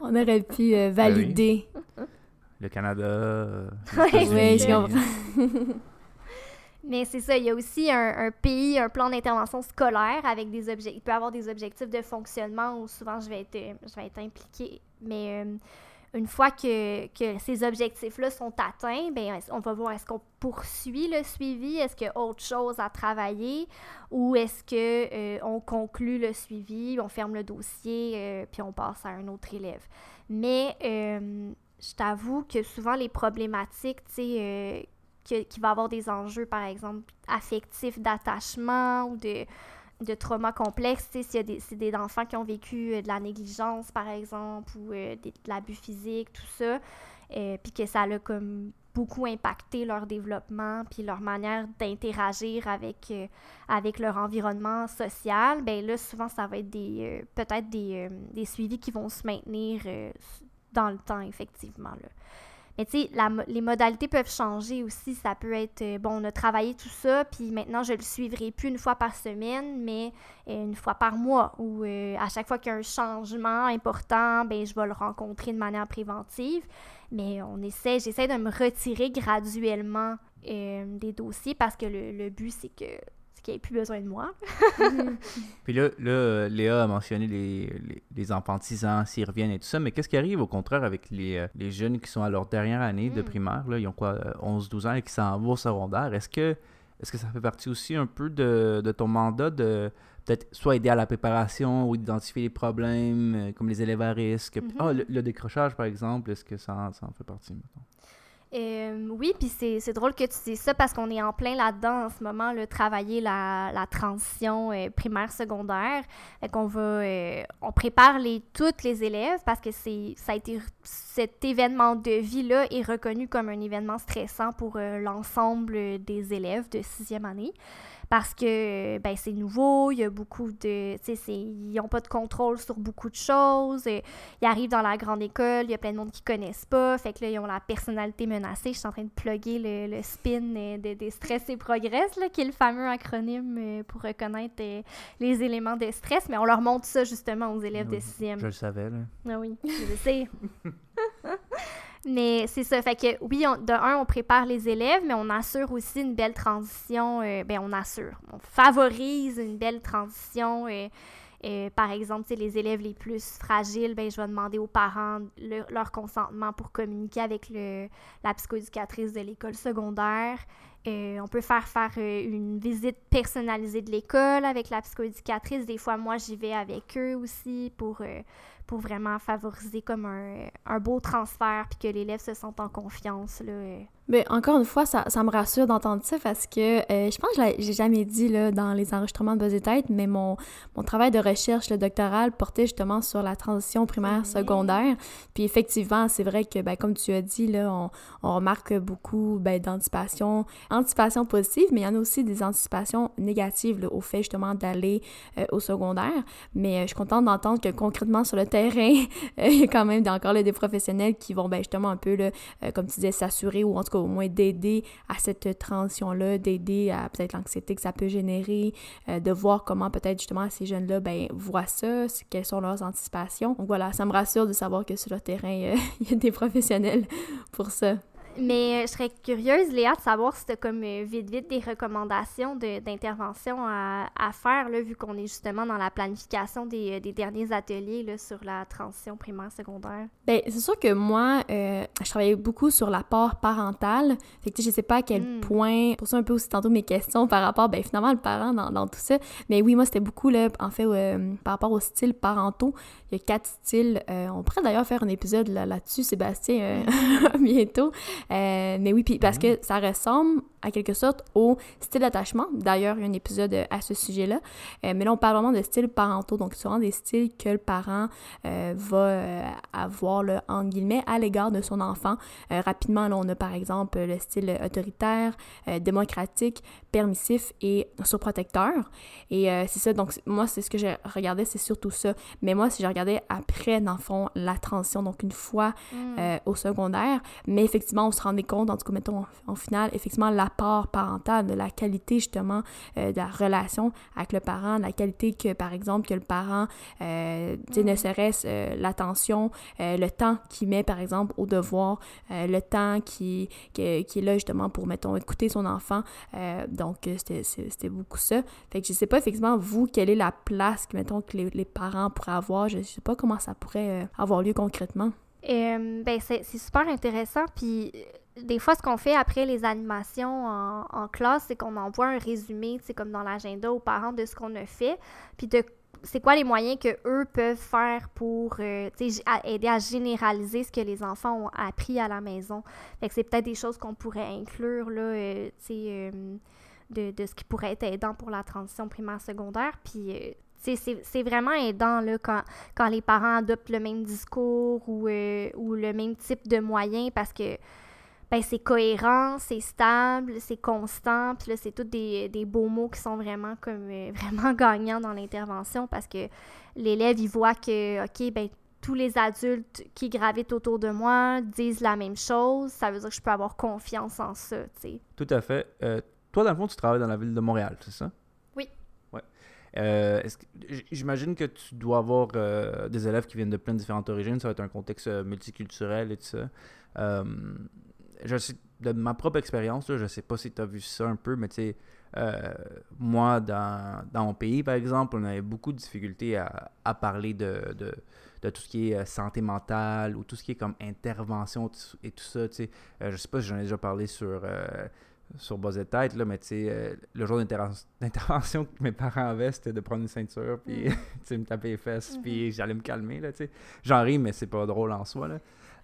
on, aurait, pu euh, ben valider. Le Canada. Euh, oui, je comprends. *laughs* Mais c'est ça, il y a aussi un, un pays, un plan d'intervention scolaire avec des objectifs. Il peut avoir des objectifs de fonctionnement où souvent je vais être, je vais être impliquée. Mais une fois que, ces objectifs-là sont atteints, ben, on va voir est-ce qu'on poursuit le suivi, est-ce qu'il y a autre chose à travailler? Ou est-ce qu'on euh, conclut le suivi, on ferme le dossier, euh, puis on passe à un autre élève? Mais euh, je t'avoue que souvent les problématiques, tu sais, qui va avoir des enjeux, par exemple, affectifs d'attachement ou de de trauma complexe, s'il y a des, des enfants qui ont vécu euh, de la négligence, par exemple, ou euh, de, l'abus physique, tout ça, euh, puis que ça a comme beaucoup impacté leur développement, puis leur manière d'interagir avec, avec leur environnement social, ben là, souvent, ça va être des peut-être des, des, suivis qui vont se maintenir dans le temps, effectivement. Là. Mais tu sais, les modalités peuvent changer aussi. Ça peut être, euh, bon, on a travaillé tout ça, puis maintenant, je le suivrai plus une fois par semaine, mais euh, une fois par mois. Ou euh, à chaque fois qu'il y a un changement important, ben je vais le rencontrer de manière préventive. Mais on essaie, j'essaie de me retirer graduellement des dossiers parce que le, le but, c'est que qu'il n'y ait plus besoin de moi. *laughs* Puis là, là, Léa a mentionné les, les, les enfants s'ils reviennent et tout ça, mais qu'est-ce qui arrive au contraire avec les, euh, les, jeunes qui sont à leur dernière année de mm. primaire, là, ils ont quoi, 11-12 euh, ans et qui s'en vont au secondaire? Est-ce que, est que ça fait partie aussi un peu de, de ton mandat de peut-être soit aider à la préparation ou identifier les problèmes, euh, comme les élèves à risque? Mm-hmm. Ah, le, décrochage, par exemple, est-ce que ça, ça en fait partie, maintenant? Euh, oui, puis c'est drôle que tu dises ça parce qu'on est en plein là-dedans en ce moment, le travailler la, la transition euh, primaire-secondaire. qu'on va, euh, on prépare les, toutes les élèves parce que c'est ça a été cet événement de vie-là est reconnu comme un événement stressant pour l'ensemble des élèves de sixième année parce que ben, c'est nouveau, il y a beaucoup de. Ils n'ont pas de contrôle sur beaucoup de choses. Ils arrivent dans la grande école, il y a plein de monde qui ne connaissent pas. Fait que là, ils ont la personnalité menacée. Je suis en train de plugger le, spin de, des stress et progress, là, qui est le fameux acronyme euh, pour reconnaître euh, les éléments de stress. Mais on leur montre ça justement aux élèves de sixième. Je le savais, là. Ah oui, *laughs* je le sais. *laughs* Mais c'est ça. Fait que oui, de un, on prépare les élèves, mais on assure aussi une belle transition. Euh, ben, on assure. On favorise une belle transition euh, Euh, par exemple, les élèves les plus fragiles, ben, je vais demander aux parents leur consentement pour communiquer avec le, la psychoéducatrice de l'école secondaire. Euh, on peut faire faire euh, une visite personnalisée de l'école avec la psychoéducatrice. Des fois, moi, j'y vais avec eux aussi pour, pour vraiment favoriser comme un, un beau transfert puis que l'élève se sente en confiance. Là, mais encore une fois, ça, ça me rassure d'entendre ça parce que euh, je pense que j'ai jamais dit là, dans les enregistrements de Buzz et Tête, mais mon, mon travail de recherche le doctoral portait justement sur la transition primaire-secondaire. Puis effectivement, c'est vrai que, ben, comme tu as dit, là, on, on remarque beaucoup ben, d'anticipation, anticipation positive, mais il y en a aussi des anticipations négatives là, au fait justement d'aller euh, au secondaire. Mais euh, je suis contente d'entendre que concrètement sur le terrain, *laughs* il y a quand même encore là, des professionnels qui vont ben, justement un peu, là, comme tu disais, s'assurer ou en tout cas au moins d'aider à cette transition-là, d'aider à peut-être l'anxiété que ça peut générer, euh, de voir comment peut-être justement ces jeunes-là ben, voient ça, quelles sont leurs anticipations. Donc voilà, ça me rassure de savoir que sur le terrain, *laughs* il y a des professionnels pour ça. Mais euh, je serais curieuse, Léa, de savoir si tu as comme euh, vite, vite des recommandations d'intervention à, à, faire, là, vu qu'on est justement dans la planification des, euh, des derniers ateliers là, sur la transition primaire-secondaire. Bien, c'est sûr que moi, je travaillais beaucoup sur l'apport parental. Fait que, je sais pas à quel hmm. point, pour ça un peu aussi tantôt mes questions par rapport, ben finalement, le parent dans, dans tout ça. Mais oui, moi, c'était beaucoup, là, en fait, par rapport aux styles parentaux. Il y a quatre styles. on pourrait d'ailleurs faire un épisode là-dessus, Sébastien, *laughs* bientôt. Euh, mais oui, puis parce mhm. que ça ressemble à quelque sorte au style d'attachement. D'ailleurs, il y a un épisode à ce sujet-là. Euh, mais là, on parle vraiment de styles parentaux, donc souvent des styles que le parent euh, va avoir, là, en guillemets, à l'égard de son enfant. rapidement, là, on a par exemple le style autoritaire, démocratique, permissif et surprotecteur. Et c'est ça, donc moi, c'est ce que j'ai regardé, c'est surtout ça. Mais moi, si je regardais après, dans le fond, la transition, donc une fois mm. au secondaire, mais effectivement, on se rendait compte, en tout cas, mettons, en, final, effectivement, l'apport parental, de la qualité, justement, euh, de la relation avec le parent, de la qualité que, par exemple, que le parent, euh, ne mm. serait-ce euh, l'attention, euh, le temps qu'il met, par exemple, au devoir, le temps qui, qui, est là, justement, pour, mettons, écouter son enfant. donc, c'était beaucoup ça. Fait que je sais pas, effectivement, vous, quelle est la place que, mettons, que les, les parents pourraient avoir? Je sais pas comment ça pourrait avoir lieu concrètement. Euh, ben c'est super intéressant. Puis des fois, ce qu'on fait après les animations en, classe, c'est qu'on envoie un résumé, c'est comme dans l'agenda aux parents de ce qu'on a fait, puis de c'est quoi les moyens que eux peuvent faire pour euh, aider à généraliser ce que les enfants ont appris à la maison. Fait que c'est peut-être des choses qu'on pourrait inclure là, euh, de, de, ce qui pourrait être aidant pour la transition primaire-secondaire. Puis c'est vraiment aidant là, quand, quand les parents adoptent le même discours ou, euh, ou le même type de moyens parce que ben, c'est cohérent, c'est stable, c'est constant. Puis là, c'est tous des, des, beaux mots qui sont vraiment comme euh, *laughs* vraiment gagnants dans l'intervention parce que l'élève, il voit que, OK, ben tous les adultes qui gravitent autour de moi disent la même chose. Ça veut dire que je peux avoir confiance en ça, tu sais. Tout à fait. Euh, toi, dans le fond, tu travailles dans la ville de Montréal, c'est ça? Euh, j'imagine que tu dois avoir euh, des élèves qui viennent de plein de différentes origines. Ça va être un contexte multiculturel et tout ça. Je sais, de ma propre expérience, je sais pas si tu as vu ça un peu, mais tu sais, moi, dans, dans, mon pays, par exemple, on avait beaucoup de difficultés à, à parler de, de, de, tout ce qui est santé mentale ou tout ce qui est comme intervention et tout ça. Tu sais, je sais pas si j'en ai déjà parlé sur sur bas de tête, là, mais tu sais, euh, le jour *laughs* d'intervention que mes parents avaient, c'était de prendre une ceinture, puis mm. *laughs* me taper les fesses, puis mm-hmm. j'allais me calmer, là, tu sais. J'en ris, mais c'est pas drôle en soi, là.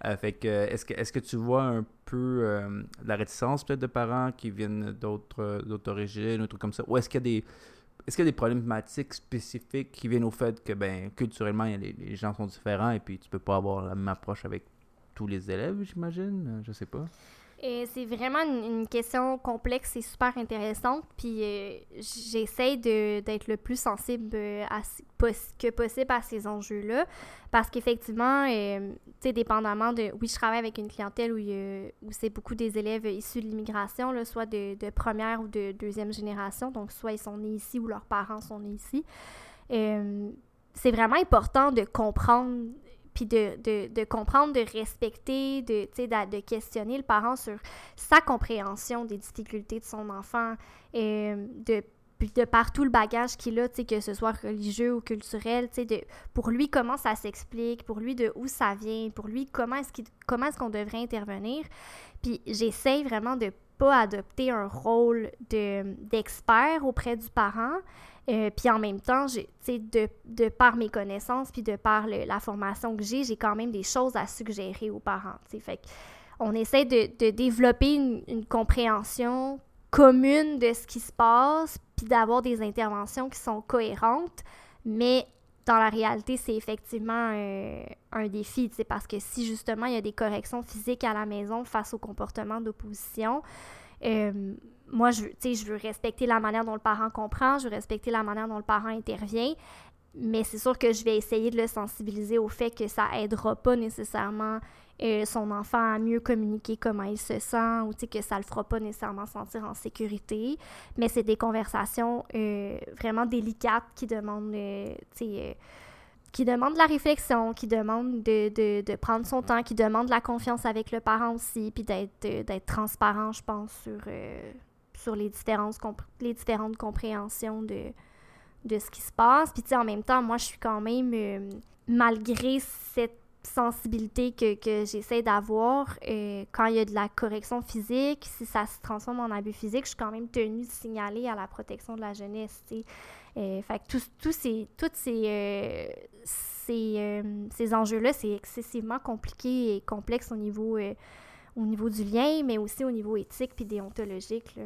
Euh, fait que, est-ce que, est-ce que tu vois un peu euh, la réticence, peut-être, de parents qui viennent d'autres, d'autres origines, ou trucs comme ça, ou est-ce qu'il y a des... Est-ce qu'il y a des problématiques spécifiques qui viennent au fait que, ben, culturellement, les, les gens sont différents et puis tu peux pas avoir la même approche avec tous les élèves, j'imagine? Je sais pas c'est vraiment une, question complexe et super intéressante. Puis euh, j'essaie d'être le plus sensible euh, à, que possible à ces enjeux-là. Parce qu'effectivement, euh, tu sais, dépendamment de. Oui, je travaille avec une clientèle où, où c'est beaucoup des élèves issus de l'immigration, soit de, de, première ou de deuxième génération. Donc, soit ils sont nés ici ou leurs parents sont nés ici. c'est vraiment important de comprendre puis de, de, comprendre, de respecter, de, de, de questionner le parent sur sa compréhension des difficultés de son enfant, et euh, de de par tout le bagage qu'il a, que ce soit religieux ou culturel, tu sais, pour lui, comment ça s'explique, pour lui, de où ça vient, pour lui, comment est-ce comment est-ce qu'on devrait intervenir. Puis j'essaye vraiment de pas adopter un rôle de, d'expert auprès du parent, euh, puis en même temps, de, de par mes connaissances, puis de par la formation que j'ai, j'ai quand même des choses à suggérer aux parents. Fait on essaie de, de développer une, une, compréhension commune de ce qui se passe, puis d'avoir des interventions qui sont cohérentes, mais dans la réalité, c'est effectivement euh, un défi, parce que si justement il y a des corrections physiques à la maison face au comportement d'opposition, euh, moi, je, je veux respecter la manière dont le parent comprend, je veux respecter la manière dont le parent intervient, mais c'est sûr que je vais essayer de le sensibiliser au fait que ça aidera pas nécessairement euh, son enfant à mieux communiquer comment il se sent ou que ça le fera pas nécessairement sentir en sécurité. Mais c'est des conversations euh, vraiment délicates qui demandent, euh, qui demandent de la réflexion, qui demandent de, de, de, prendre son temps, qui demandent de la confiance avec le parent aussi, puis d'être transparent, je pense, sur sur les différentes, les différentes compréhensions de, de ce qui se passe. Puis, tu sais, en même temps, moi, je suis quand même, euh, malgré cette sensibilité que, que j'essaie d'avoir, euh, quand il y a de la correction physique, si ça se transforme en abus physique, je suis quand même tenue de signaler à la protection de la jeunesse, tu sais. Euh, fait que tous, tous ces, toutes ces, ces, ces enjeux-là, c'est excessivement compliqué et complexe au niveau, au niveau du lien, mais aussi au niveau éthique puis déontologique,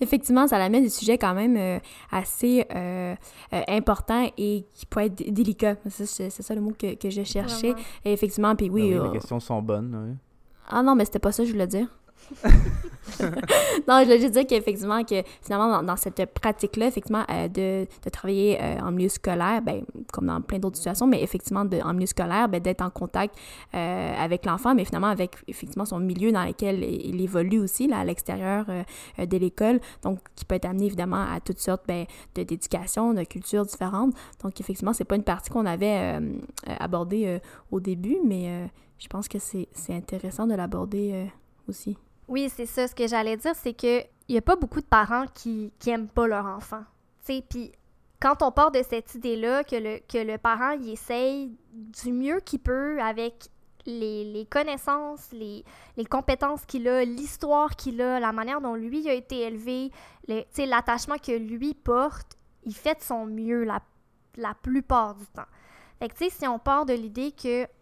effectivement, ça amène des sujets quand même euh, assez euh, euh, importants et qui peuvent être délicats. C'est ça le mot que, que je cherchais. Et effectivement, puis oui. Ah les questions sont bonnes. Ah non, mais c'était pas ça que je voulais dire. *laughs* non, je voulais dire qu'effectivement, que finalement, dans, cette pratique-là, effectivement, euh, de, de, travailler euh, en milieu scolaire, ben, comme dans plein d'autres situations, mais effectivement, de, en milieu scolaire, ben, d'être en contact euh, avec l'enfant, mais finalement avec effectivement son milieu dans lequel il évolue aussi, là, à l'extérieur de l'école, donc qui peut être amené évidemment à toutes sortes ben, d'éducation, de cultures différentes. Donc, effectivement, c'est pas une partie qu'on avait abordée au début, mais je pense que c'est intéressant de l'aborder aussi. Oui, c'est ça. Ce que j'allais dire, c'est que il n'y a pas beaucoup de parents qui, qui aiment pas leur enfant. Puis quand on part de cette idée-là, que le, parent, il essaye du mieux qu'il peut avec les, connaissances, les, compétences qu'il a, l'histoire qu'il a, la manière dont lui a été élevé, l'attachement que lui porte, il fait de son mieux la, la plupart du temps. Fait que, si on part de l'idée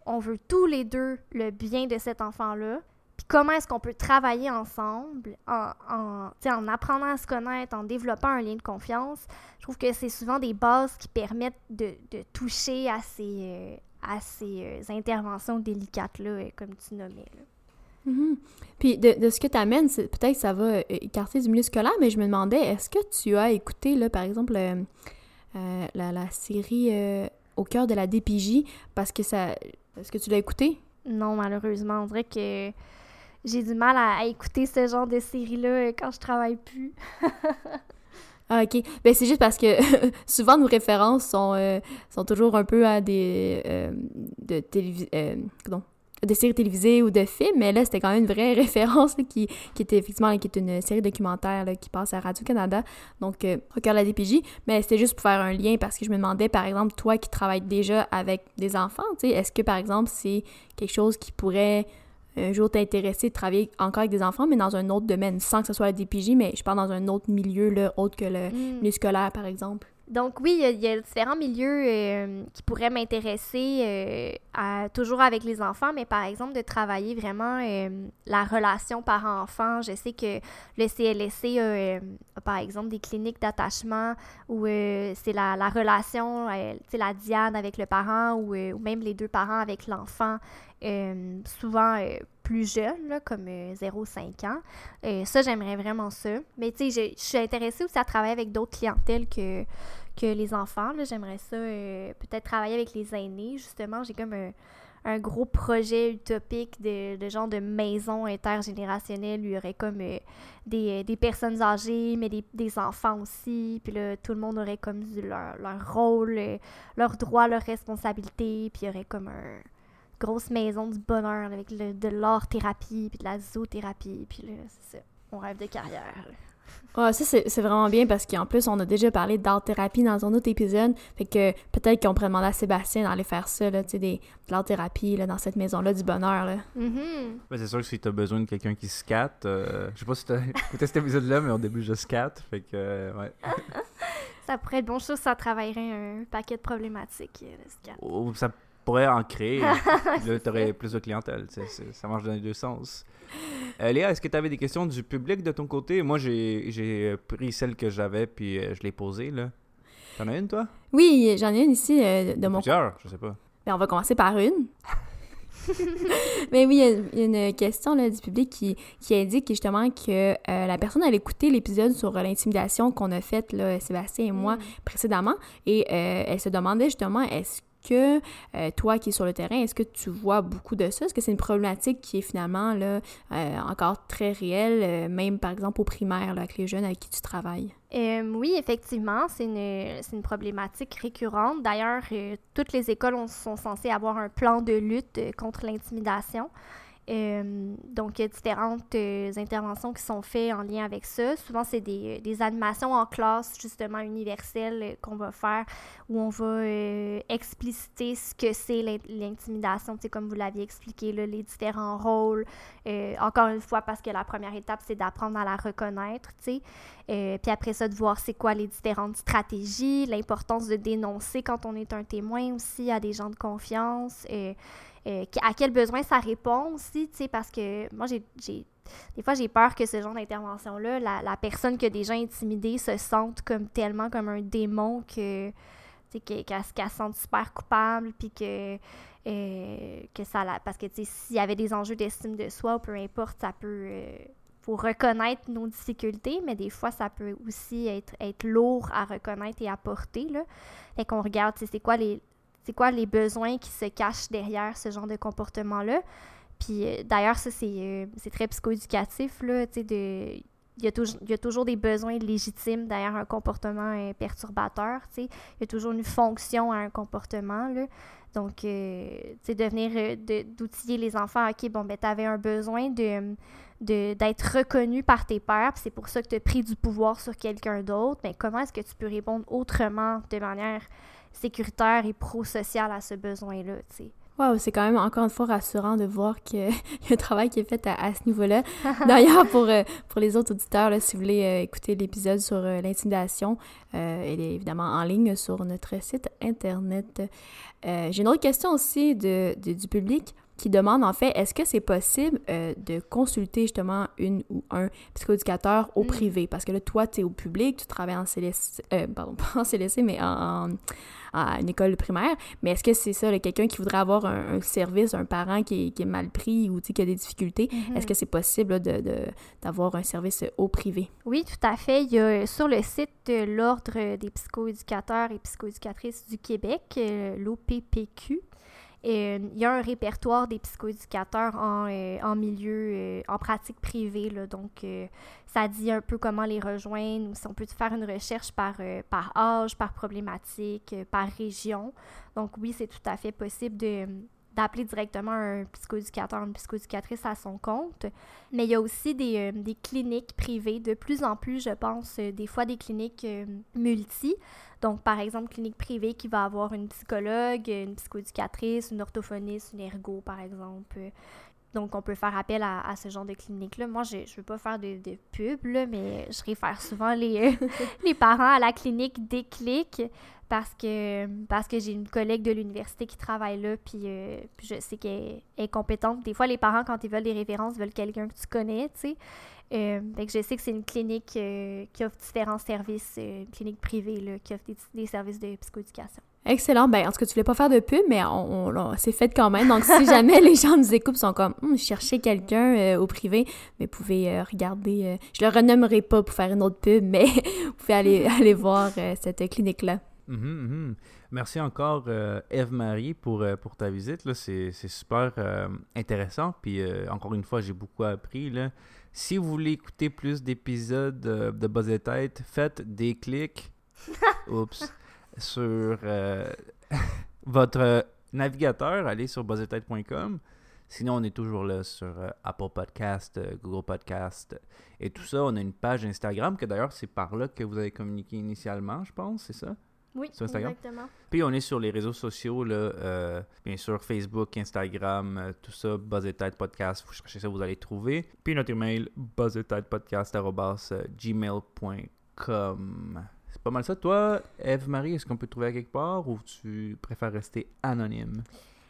qu'on veut tous les deux le bien de cet enfant-là, comment est-ce qu'on peut travailler ensemble en, en, en, apprenant à se connaître, en développant un lien de confiance? Je trouve que c'est souvent des bases qui permettent de, de toucher à ces, euh, à ces euh, interventions délicates-là, euh, comme tu nommais. Mm-hmm. Puis de, de, ce que tu amènes, peut-être que ça va écarter du milieu scolaire, mais je me demandais, est-ce que tu as écouté, là, par exemple, la, la, série Au cœur de la DPJ, parce que ça... Est-ce que tu l'as écouté? Non, malheureusement. On dirait que j'ai du mal à, écouter ce genre de série-là euh, quand je travaille plus. *laughs* ah, ok. Ben, c'est juste parce que *laughs* souvent nos références sont, euh, sont toujours un peu à des. Euh, de télévision. de séries télévisées ou de films, mais là, c'était quand même une vraie *laughs* référence qui, qui était effectivement qui est une série documentaire qui passe à Radio-Canada, donc au cœur de la DPJ, mais c'était juste pour faire un lien parce que je me demandais, par exemple, toi qui travailles déjà avec des enfants, est-ce que, par exemple, c'est quelque chose qui pourrait un jour t'intéresser de travailler encore avec des enfants, mais dans un autre domaine, sans que ce soit la DPJ, mais je parle dans un autre milieu, là, autre que le mm. milieu scolaire, par exemple. Donc oui, il y, a différents milieux euh, qui pourraient m'intéresser euh, toujours avec les enfants, mais par exemple de travailler vraiment euh, la relation parent-enfant. Je sais que le CLSC a, par exemple des cliniques d'attachement où c'est la, la, relation, c'est la diade avec le parent ou, ou, même les deux parents avec l'enfant souvent euh, plus jeunes, comme 0-5 euh, ans. ça, j'aimerais vraiment ça. Mais tu sais, je suis intéressée aussi à travailler avec d'autres clientèles que, les enfants. J'aimerais ça peut-être travailler avec les aînés, justement. J'ai comme un, gros projet utopique de, de, genre de maison intergénérationnelle où il y aurait comme des, des, personnes âgées, mais des, des, enfants aussi. Puis là, tout le monde aurait comme leur, leur rôle, leurs droits, leurs responsabilités. Puis il y aurait comme un grosse maison du bonheur avec de l'art-thérapie, puis de la zoothérapie, puis là, c'est ça, mon rêve de carrière. Ouais, ça, c'est c'est vraiment bien parce qu'en plus, on a déjà parlé d'art-thérapie dans un autre épisode. Fait que peut-être qu'on pourrait demander à Sébastien d'aller faire ça, là, tu sais, des- de l'art-thérapie là, dans cette maison-là du bonheur. Là. Ben, c'est sûr que si t'as besoin de quelqu'un qui scatte, euh, je sais pas si t'as *laughs* écouté cet épisode-là, mais au début, je scatte. Fait que, euh, ouais. *laughs* Ça pourrait être bon, je ça travaillerait un paquet de problématiques, euh, le scan. Ou ça pourrait en créer. *laughs* Là, t'aurais plus de clientèle. tu Ça marche dans les deux sens. Euh, Léa, est-ce que tu avais des questions du public de ton côté? Moi, j'ai j'ai pris celle que j'avais, puis euh, je l'ai posée, là. T'en as une, toi? Oui, j'en ai une ici euh, de mon Plusieurs, je sais pas. Ben, on va commencer par une. *laughs* Mais oui, il y a- une question là, du public qui, qui indique justement que euh, la personne a écouté l'épisode sur euh, l'intimidation qu'on a fait, là, Sébastien et moi, Mm. précédemment, et euh, elle se demandait justement, est-ce que euh, toi qui es sur le terrain, est-ce que tu vois beaucoup de ça? Est-ce que c'est une problématique qui est finalement là, euh, encore très réelle, euh, même par exemple au primaire, là, avec les jeunes avec qui tu travailles? Oui, effectivement, c'est une, problématique récurrente. D'ailleurs, toutes les écoles ont- sont censées avoir un plan de lutte contre l'intimidation. Euh, donc, il y a différentes euh, interventions qui sont faites en lien avec ça. Souvent, c'est des, des animations en classe, justement, universelles euh, qu'on va faire, où on va euh, expliciter ce que c'est l'in- l'intimidation, comme vous l'aviez expliqué, les différents rôles. Euh, encore une fois, parce que la première étape, c'est d'apprendre à la reconnaître. Euh, puis après ça, de voir c'est quoi les différentes stratégies, l'importance de dénoncer quand on est un témoin aussi à des gens de confiance, euh, à quel besoin ça répond aussi, tu sais, parce que moi, j'ai, des fois, j'ai peur que ce genre d'intervention-là, la, personne qui a déjà intimidé se sente comme tellement comme un démon que, que- qu'elle, qu'elle se sente super coupable, puis que, euh, que ça la... Parce que, tu sais, s'il y avait des enjeux d'estime de soi, ou peu importe, ça peut... euh, faut reconnaître nos difficultés, mais des fois, ça peut aussi être, être lourd à reconnaître et à porter. Là. Fait qu'on regarde, c'est quoi les c'est quoi les besoins qui se cachent derrière ce genre de comportement-là? Puis euh, d'ailleurs, ça, c'est euh, c'est très psychoéducatif, là, tu sais. Il y, a toujours, des besoins légitimes derrière un comportement euh, perturbateur, tu. Il y a toujours une fonction à un comportement, là. Donc, euh, tu de venir, d'outiller les enfants, OK, bon, ben, t'avais un besoin d'être reconnu par tes puis c'est pour ça que tu as pris du pouvoir sur quelqu'un d'autre, mais comment est-ce que tu peux répondre autrement de manière sécuritaire et pro-sociale à ce besoin-là, tu sais? Wow, c'est quand même encore une fois rassurant de voir qu'il y a un travail qui est fait à, ce niveau-là. *laughs* D'ailleurs, pour, euh, pour les autres auditeurs, si vous voulez euh, écouter l'épisode sur euh, l'intimidation, il est évidemment en ligne sur notre site Internet. J'ai une autre question aussi de- du public qui demande en fait, est-ce que c'est possible euh, de consulter justement une ou un psychoéducateur au Mm. privé? Parce que là, toi, tu es au public, tu travailles en CLSC, euh, pardon, *laughs* pas en CLSC, mais en, une école primaire. Mais est-ce que c'est ça, quelqu'un qui voudrait avoir un, un service, un parent qui est, qui est mal pris ou qui a des difficultés, Mm. est-ce que c'est possible là, de, de- d'avoir un service au privé? Oui, tout à fait. Il y a euh, sur le site de l'Ordre des psychoéducateurs et psychoéducatrices du Québec, l'OPPQ, il y a un répertoire des psychoéducateurs en, euh, en milieu, euh, en pratique privée. là. donc, euh, ça dit un peu comment les rejoindre. ou si on peut faire une recherche par, euh, par âge, par problématique, euh, par région. Donc, oui, c'est tout à fait possible de d'appeler directement un psychoéducateur, une psychoéducatrice à son compte. Mais il y a aussi des, euh, des cliniques privées, de plus en plus, je pense, euh, des fois des cliniques euh, multi. Donc, par exemple, clinique privée qui va avoir une psychologue, une psychoéducatrice, une orthophoniste, une ergo, par exemple. Donc, on peut faire appel à, à ce genre de clinique-là. Moi, je ne veux pas faire de, pub, là, mais je réfère souvent les, *laughs* les parents à la clinique Déclic parce que, parce que j'ai une collègue de l'université qui travaille là, puis, euh, je sais qu'elle est compétente. Des fois, les parents, quand ils veulent des références, veulent quelqu'un que tu connais, tu sais. Euh, je sais que c'est une clinique euh, qui offre différents services, euh, une clinique privée, là, qui offre des, des services de psychoéducation. Excellent. Ben, en tout cas, tu voulais pas faire de pub, mais on, on- on- c'est fait quand même. Donc, si jamais *laughs* les gens nous écoutent, sont comme, Hum, je cherchais quelqu'un euh, au privé, mais vous pouvez euh, regarder. euh, je le renommerai pas pour faire une autre pub, mais *laughs* vous pouvez aller, *laughs* aller voir cette clinique-là. Mhm, mhm. Merci encore, Eve-Marie, pour, pour ta visite. C'est c'est super intéressant. Puis, encore une fois, j'ai beaucoup appris. Là. Si vous voulez écouter plus d'épisodes de Buzz et Tête, faites des clics oups, sur euh, *laughs* votre navigateur. Allez sur buzzetête.com. Sinon, on est toujours là sur euh, Apple Podcast, euh, Google Podcast et tout ça. On a une page Instagram que d'ailleurs, c'est par là que vous avez communiqué initialement, je pense, c'est ça? Oui, Sur Instagram? exactement. Puis on est sur les réseaux sociaux, là, euh, bien sûr, Facebook, Instagram, tout ça, Buzz et Tête Podcast. Vous cherchez ça, vous allez trouver. Puis notre email, buzzetêtepodcast.gmail.com. C'est pas mal ça. Toi, Eve-Marie, est-ce qu'on peut te trouver à quelque part ou tu préfères rester anonyme?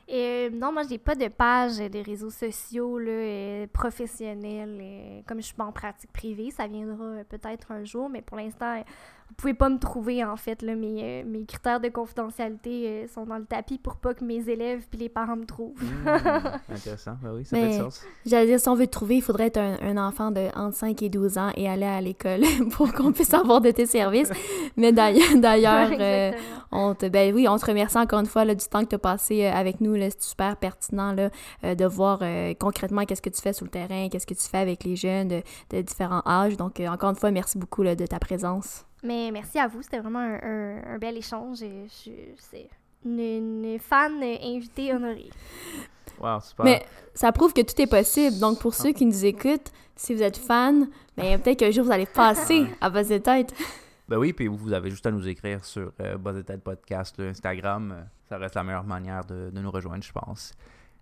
Euh, non, moi, j'ai pas de page de réseaux sociaux là, euh, professionnels. euh, comme je suis pas en pratique privée, ça viendra peut-être un jour, mais pour l'instant, vous pouvez pas me trouver, en fait. Là, mes, euh, mes critères de confidentialité euh, sont dans le tapis pour pas que mes élèves puis les parents me trouvent. Hmm, *laughs* intéressant. Ben oui, ça Mais- fait du sens. J'allais dire, si on veut te trouver, il faudrait être un, un enfant de entre 5 et 12 ans et aller à l'école *laughs* pour qu'on puisse avoir de tes services. Mais *laughs* d'ailleurs, d'ailleurs euh, on te, ben oui, on te remercie encore une fois là, du temps que tu as passé euh, avec nous. là. C'est super pertinent là, euh, de voir euh, concrètement qu'est-ce que tu fais sur le terrain, qu'est-ce que tu fais avec les jeunes de, de différents âges. Donc, euh, encore une fois, merci beaucoup là, de ta présence. Mais merci à vous, c'était vraiment un, un- un bel échange. et Je, c'est une, une fan invitée honorée. Wow, super. Mais ça prouve que tout est possible. Donc, pour ceux qui nous écoutent, si vous êtes fan, ben, peut-être qu'un jour vous allez passer à de tête. Ben oui, puis vous avez juste à nous écrire sur euh, Buzz et Tête Podcast, le Instagram. Euh, Ça reste la meilleure manière de, de nous rejoindre, je pense.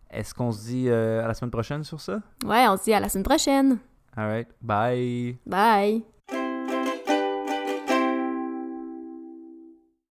Est-ce qu'on se dit euh, à la semaine prochaine sur ça? Ouais, on se dit à la semaine prochaine. Alright, bye! Bye!